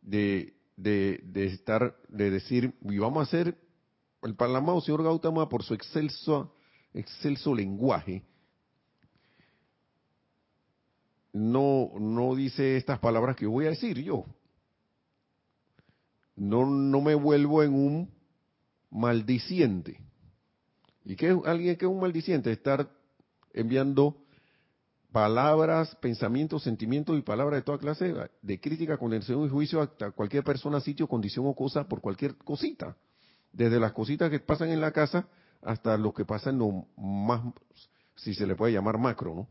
de, de, estar, de decir, y vamos a hacer, el Palamado señor Gautama, por su excelso, excelso lenguaje, no, no dice estas palabras que voy a decir yo. No, no me vuelvo en un maldiciente. ¿Y qué es alguien que es un maldiciente? Estar enviando palabras, pensamientos, sentimientos y palabras de toda clase de crítica, condenación y juicio a cualquier persona, sitio, condición o cosa por cualquier cosita. Desde las cositas que pasan en la casa hasta lo que pasa en más, si se le puede llamar macro, ¿no?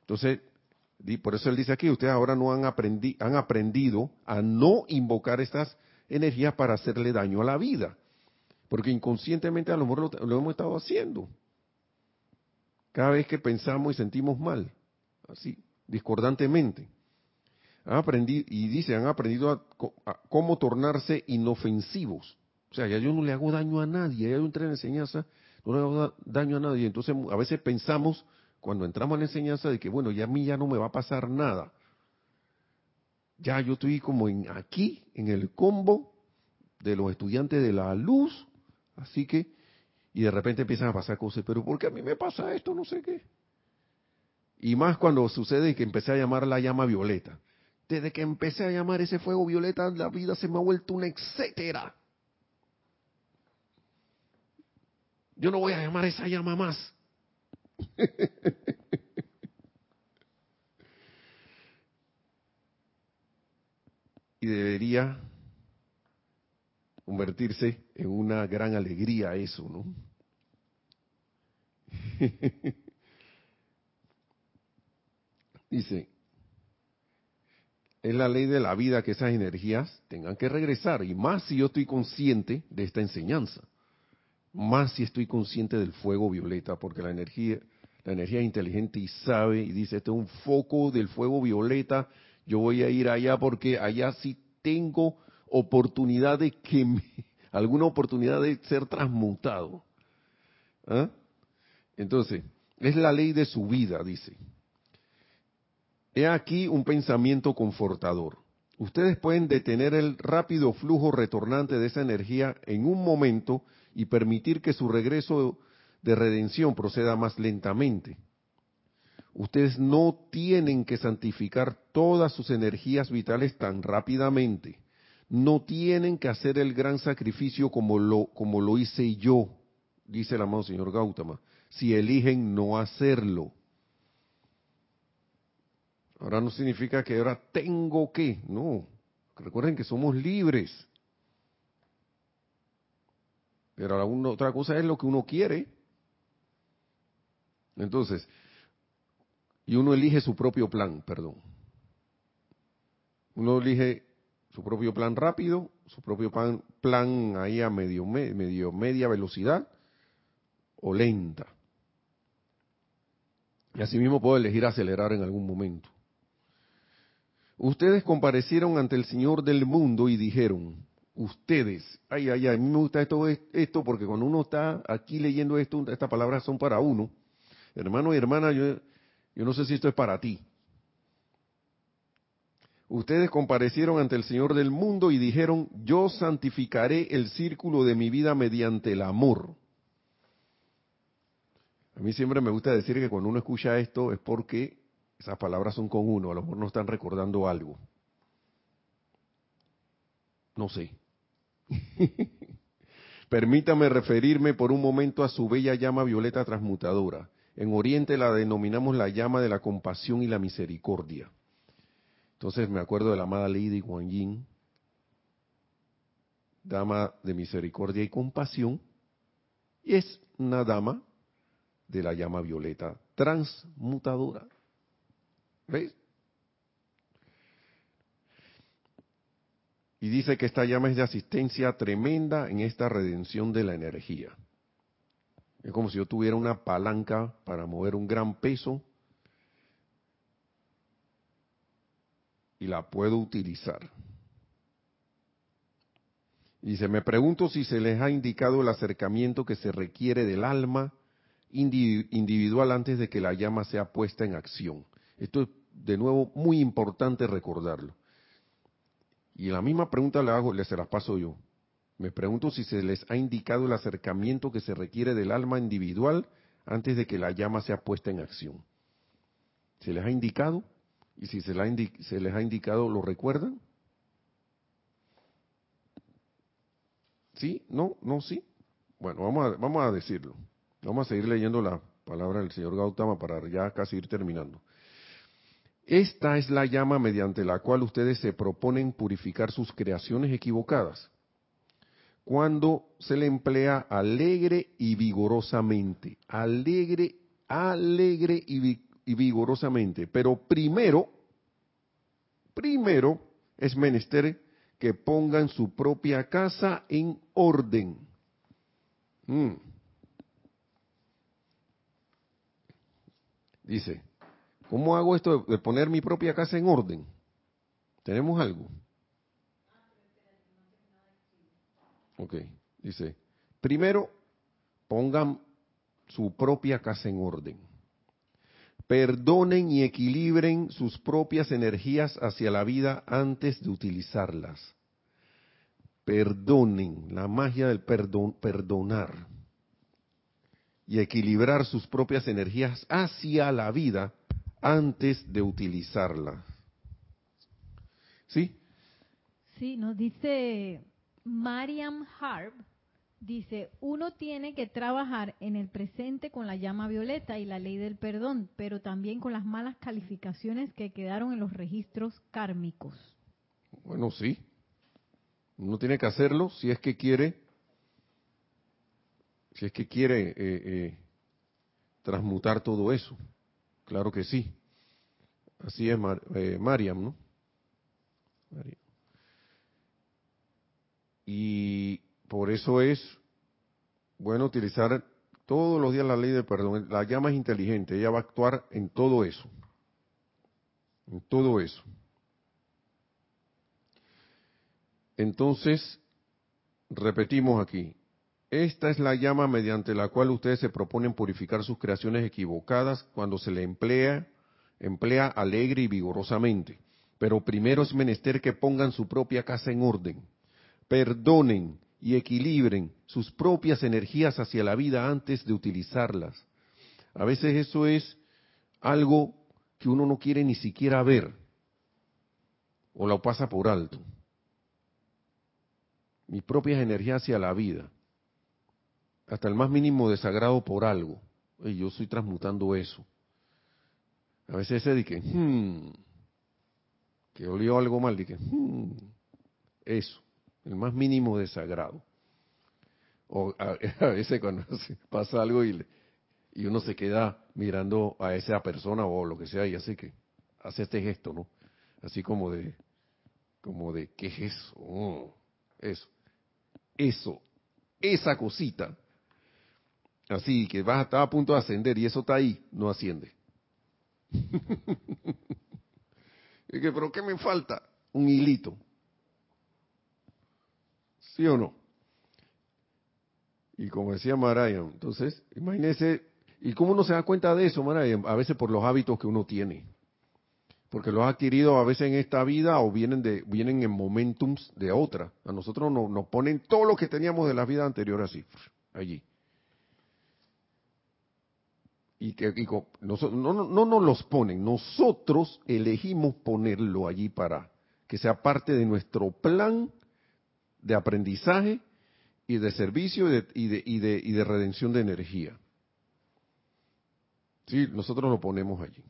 Entonces, por eso él dice aquí, ustedes ahora no han, han aprendido a no invocar estas energías para hacerle daño a la vida. Porque inconscientemente a lo mejor lo hemos estado haciendo. Cada vez que pensamos y sentimos mal así, discordantemente. Han aprendido, y dice, han aprendido a, cómo tornarse inofensivos. O sea, ya yo no le hago daño a nadie, ya yo entré en enseñanza, no le hago daño a nadie. Entonces, a veces pensamos, cuando entramos en la enseñanza, de que, bueno, ya a mí ya no me va a pasar nada. Ya yo estoy como en aquí, en el combo de los estudiantes de la luz, así que, y de repente empiezan a pasar cosas, pero ¿por qué a mí me pasa esto? No sé qué. Y más cuando sucede que empecé a llamar la llama violeta. Desde que empecé a llamar ese fuego violeta, la vida se me ha vuelto un etcétera. Yo no voy a llamar esa llama más. [laughs] y debería en una gran alegría eso, ¿no? [laughs] Dice, es la ley de la vida que esas energías tengan que regresar, y más si yo estoy consciente de esta enseñanza, más si estoy consciente del fuego violeta, porque la energía, la energía inteligente y sabe, y dice, este es un foco del fuego violeta, yo voy a ir allá porque allá sí tengo oportunidad de que alguna oportunidad de ser transmutado. ¿Ah? Entonces, es la ley de su vida, dice. He aquí un pensamiento confortador. Ustedes pueden detener el rápido flujo retornante de esa energía en un momento y permitir que su regreso de redención proceda más lentamente. Ustedes no tienen que santificar todas sus energías vitales tan rápidamente. No tienen que hacer el gran sacrificio como lo, como lo hice yo, dice el amado señor Gautama, si eligen no hacerlo. Ahora no significa que ahora tengo que, no. Recuerden que somos libres. Pero ahora otra cosa es lo que uno quiere. Entonces, y uno elige su propio plan, perdón. Uno elige su propio plan rápido, su propio plan, plan ahí a medio, medio, media velocidad o lenta. Y asimismo puedo elegir acelerar en algún momento. Ustedes comparecieron ante el Señor del mundo y dijeron, ustedes, ay, ay, ay, a mí me gusta esto, esto porque cuando uno está aquí leyendo esto, estas palabras son para uno. Hermano y hermana, yo, yo no sé si esto es para ti. Ustedes comparecieron ante el Señor del mundo y dijeron, yo santificaré el círculo de mi vida mediante el amor. A mí siempre me gusta decir que cuando uno escucha esto es porque esas palabras son con uno, a lo mejor no están recordando algo. No sé. [laughs] Permítame referirme por un momento a su bella llama violeta transmutadora. En Oriente la denominamos la llama de la compasión y la misericordia. Entonces me acuerdo de la amada Lady Guan Yin, dama de misericordia y compasión, y es una dama de la llama violeta transmutadora. ¿Veis? Y dice que esta llama es de asistencia tremenda en esta redención de la energía. Es como si yo tuviera una palanca para mover un gran peso y la puedo utilizar. Y dice, me pregunto si se les ha indicado el acercamiento que se requiere del alma individual antes de que la llama sea puesta en acción. Esto es de nuevo muy importante recordarlo. Y la misma pregunta la hago, se las paso yo. Me pregunto si se les ha indicado el acercamiento que se requiere del alma individual antes de que la llama sea puesta en acción. ¿Se les ha indicado? Y si se, les ha indicado, ¿lo recuerdan? ¿Sí? ¿No? ¿No? ¿Sí? Bueno, vamos a, vamos a decirlo. Vamos a seguir leyendo la palabra del señor Gautama para ya casi ir terminando. Esta es la llama mediante la cual ustedes se proponen purificar sus creaciones equivocadas. Cuando se le emplea alegre y vigorosamente, alegre, alegre y, y vigorosamente. Pero primero, primero es menester que pongan su propia casa en orden. Mm. Dice, ¿cómo hago esto de poner mi propia casa en orden? ¿Tenemos algo? Ok, dice, primero pongan su propia casa en orden. Perdonen y equilibren sus propias energías hacia la vida antes de utilizarlas. Perdonen, la magia del perdonar y equilibrar sus propias energías hacia la vida antes de utilizarla. ¿Sí? Sí, nos dice Mariam Harb, dice, uno tiene que trabajar en el presente con la llama violeta y la ley del perdón, pero también con las malas calificaciones que quedaron en los registros kármicos. Bueno, sí. Uno tiene que hacerlo si es que quiere si es que quiere eh, eh, transmutar todo eso. Claro que sí. Así es eh, Mariam, ¿no? Y por eso es bueno utilizar todos los días la ley del perdón. La llama es inteligente, ella va a actuar en todo eso. En todo eso. Entonces, repetimos aquí, esta es la llama mediante la cual ustedes se proponen purificar sus creaciones equivocadas cuando se le emplea, emplea alegre y vigorosamente. Pero primero es menester que pongan su propia casa en orden, perdonen y equilibren sus propias energías hacia la vida antes de utilizarlas. A veces eso es algo que uno no quiere ni siquiera ver o lo pasa por alto. Mis propias energías hacia la vida hasta el más mínimo desagrado por algo. Y yo estoy transmutando eso. A veces se dice, hmm, que olió algo mal, dije, hmm, eso, el más mínimo desagrado. O [laughs] a, veces cuando pasa algo y, y uno se queda mirando a esa persona o lo que sea y hace que hace este gesto, ¿no? Así como de, como de, ¿qué es eso? Oh, eso, eso, esa cosita así que vas a, a punto de ascender y eso está ahí, no asciende. [laughs] y que, pero ¿qué me falta? Un hilito. ¿Sí o no? Y como decía Marayan, entonces, imagínese, ¿y cómo uno se da cuenta de eso, Marayan? A veces por los hábitos que uno tiene. Porque los ha adquirido a veces en esta vida o vienen de vienen en momentums de otra. A nosotros nos, nos ponen todo lo que teníamos de la vida anterior así, allí y que no, no, nos los ponen, nosotros elegimos ponerlo allí para que sea parte de nuestro plan de aprendizaje y de servicio y de, y de, y de, redención de energía. Sí, nosotros lo ponemos allí.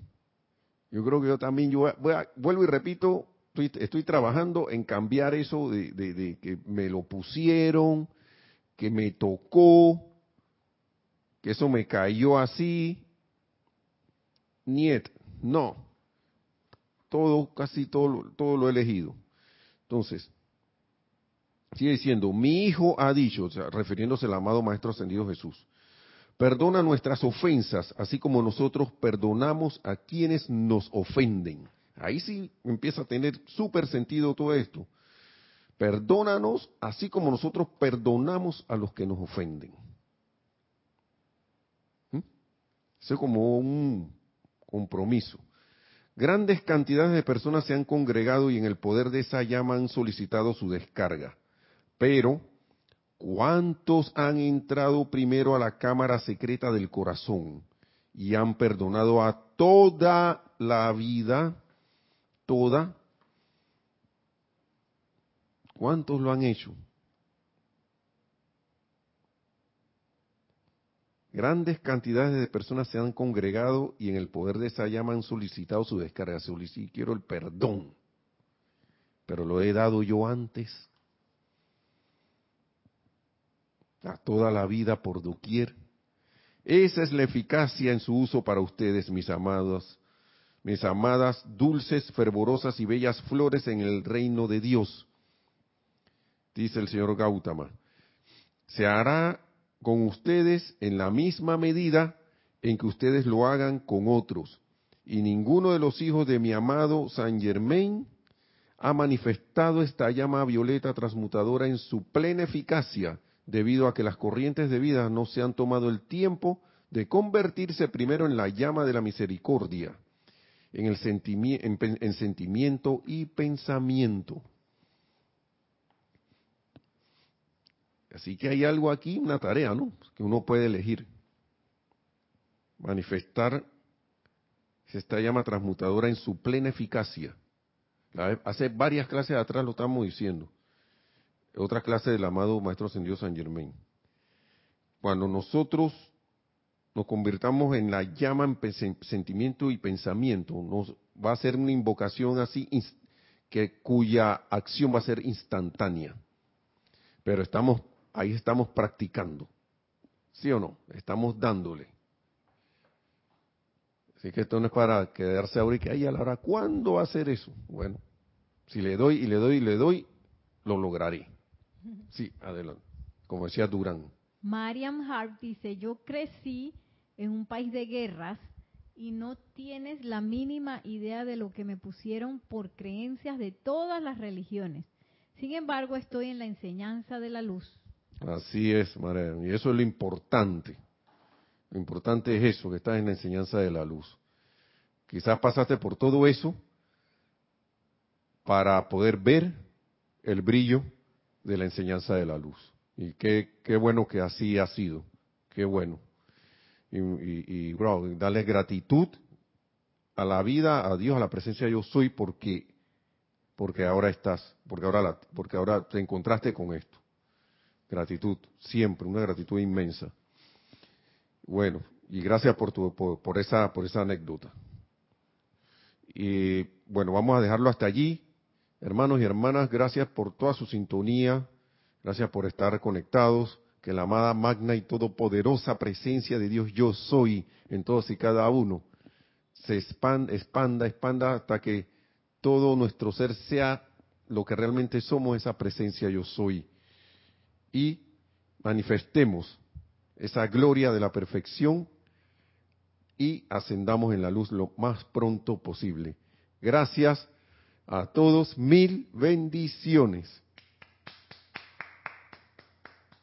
Yo creo que yo también, yo vuelvo y repito, estoy, estoy, trabajando en cambiar eso de, de que me lo pusieron, que me tocó, que eso me cayó así. Niet, no. Todo, casi todo, todo lo he elegido. Entonces, sigue diciendo, mi hijo ha dicho, refiriéndose al amado Maestro Ascendido Jesús, perdona nuestras ofensas, así como nosotros perdonamos a quienes nos ofenden. Ahí sí empieza a tener súper sentido todo esto. Perdónanos así como nosotros perdonamos a los que nos ofenden. ¿Mm? Eso es como un compromiso. Grandes cantidades de personas se han congregado y en el poder de esa llama han solicitado su descarga. Pero, ¿cuántos han entrado primero a la cámara secreta del corazón y han perdonado a toda la vida, toda? ¿Cuántos lo han hecho? Grandes cantidades de personas se han congregado y en el poder de esa llama han solicitado su descarga. Solicito, quiero el perdón, pero lo he dado yo antes. A toda la vida por doquier. Esa es la eficacia en su uso para ustedes, mis amados, mis amadas, dulces, fervorosas y bellas flores en el reino de Dios. Dice el señor Gautama. Se hará con ustedes en la misma medida en que ustedes lo hagan con otros. Y ninguno de los hijos de mi amado San Germain ha manifestado esta llama violeta transmutadora en su plena eficacia, debido a que las corrientes de vida no se han tomado el tiempo de convertirse primero en la llama de la misericordia, en, el en sentimiento y pensamiento. Así que hay algo aquí, una tarea, ¿no? Que uno puede elegir. Manifestar esta llama transmutadora en su plena eficacia. Hace varias clases atrás lo estamos diciendo. Otra clase del amado Maestro Ascendido San Germain. Cuando nosotros nos convirtamos en la llama en sentimiento y pensamiento, nos va a ser una invocación así que cuya acción va a ser instantánea. Pero estamos ahí estamos practicando. ¿Sí o no? Estamos dándole. Así que esto no es para quedarse ahora y que, ay, a la hora, ¿cuándo va a hacer eso? Bueno, si le doy y le doy y le doy, lo lograré. Sí, adelante. Como decía Durán. Mariam Hart dice, yo crecí en un país de guerras y no tienes la mínima idea de lo que me pusieron por creencias de todas las religiones. Sin embargo, estoy en la enseñanza de la luz. Así es, María. Y eso es lo importante. Lo importante es eso, que estás en la enseñanza de la luz. Quizás pasaste por todo eso para poder ver el brillo de la enseñanza de la luz. Y qué, qué bueno que así ha sido. Qué bueno. Y, y, darle gratitud a la vida, a Dios, a la presencia yo soy, porque, porque ahora estás, porque ahora, la, porque ahora te encontraste con esto. Gratitud, siempre, una gratitud inmensa. Bueno, y gracias por, tu, por, esa, por esa anécdota. Y bueno, vamos a dejarlo hasta allí. Hermanos y hermanas, gracias por toda su sintonía, gracias por estar conectados, que la amada magna y todopoderosa presencia de Dios yo soy en todos y cada uno se expanda, expanda, expanda hasta que todo nuestro ser sea lo que realmente somos, esa presencia yo soy. Y manifestemos esa gloria de la perfección y ascendamos en la luz lo más pronto posible. Gracias a todos, mil bendiciones.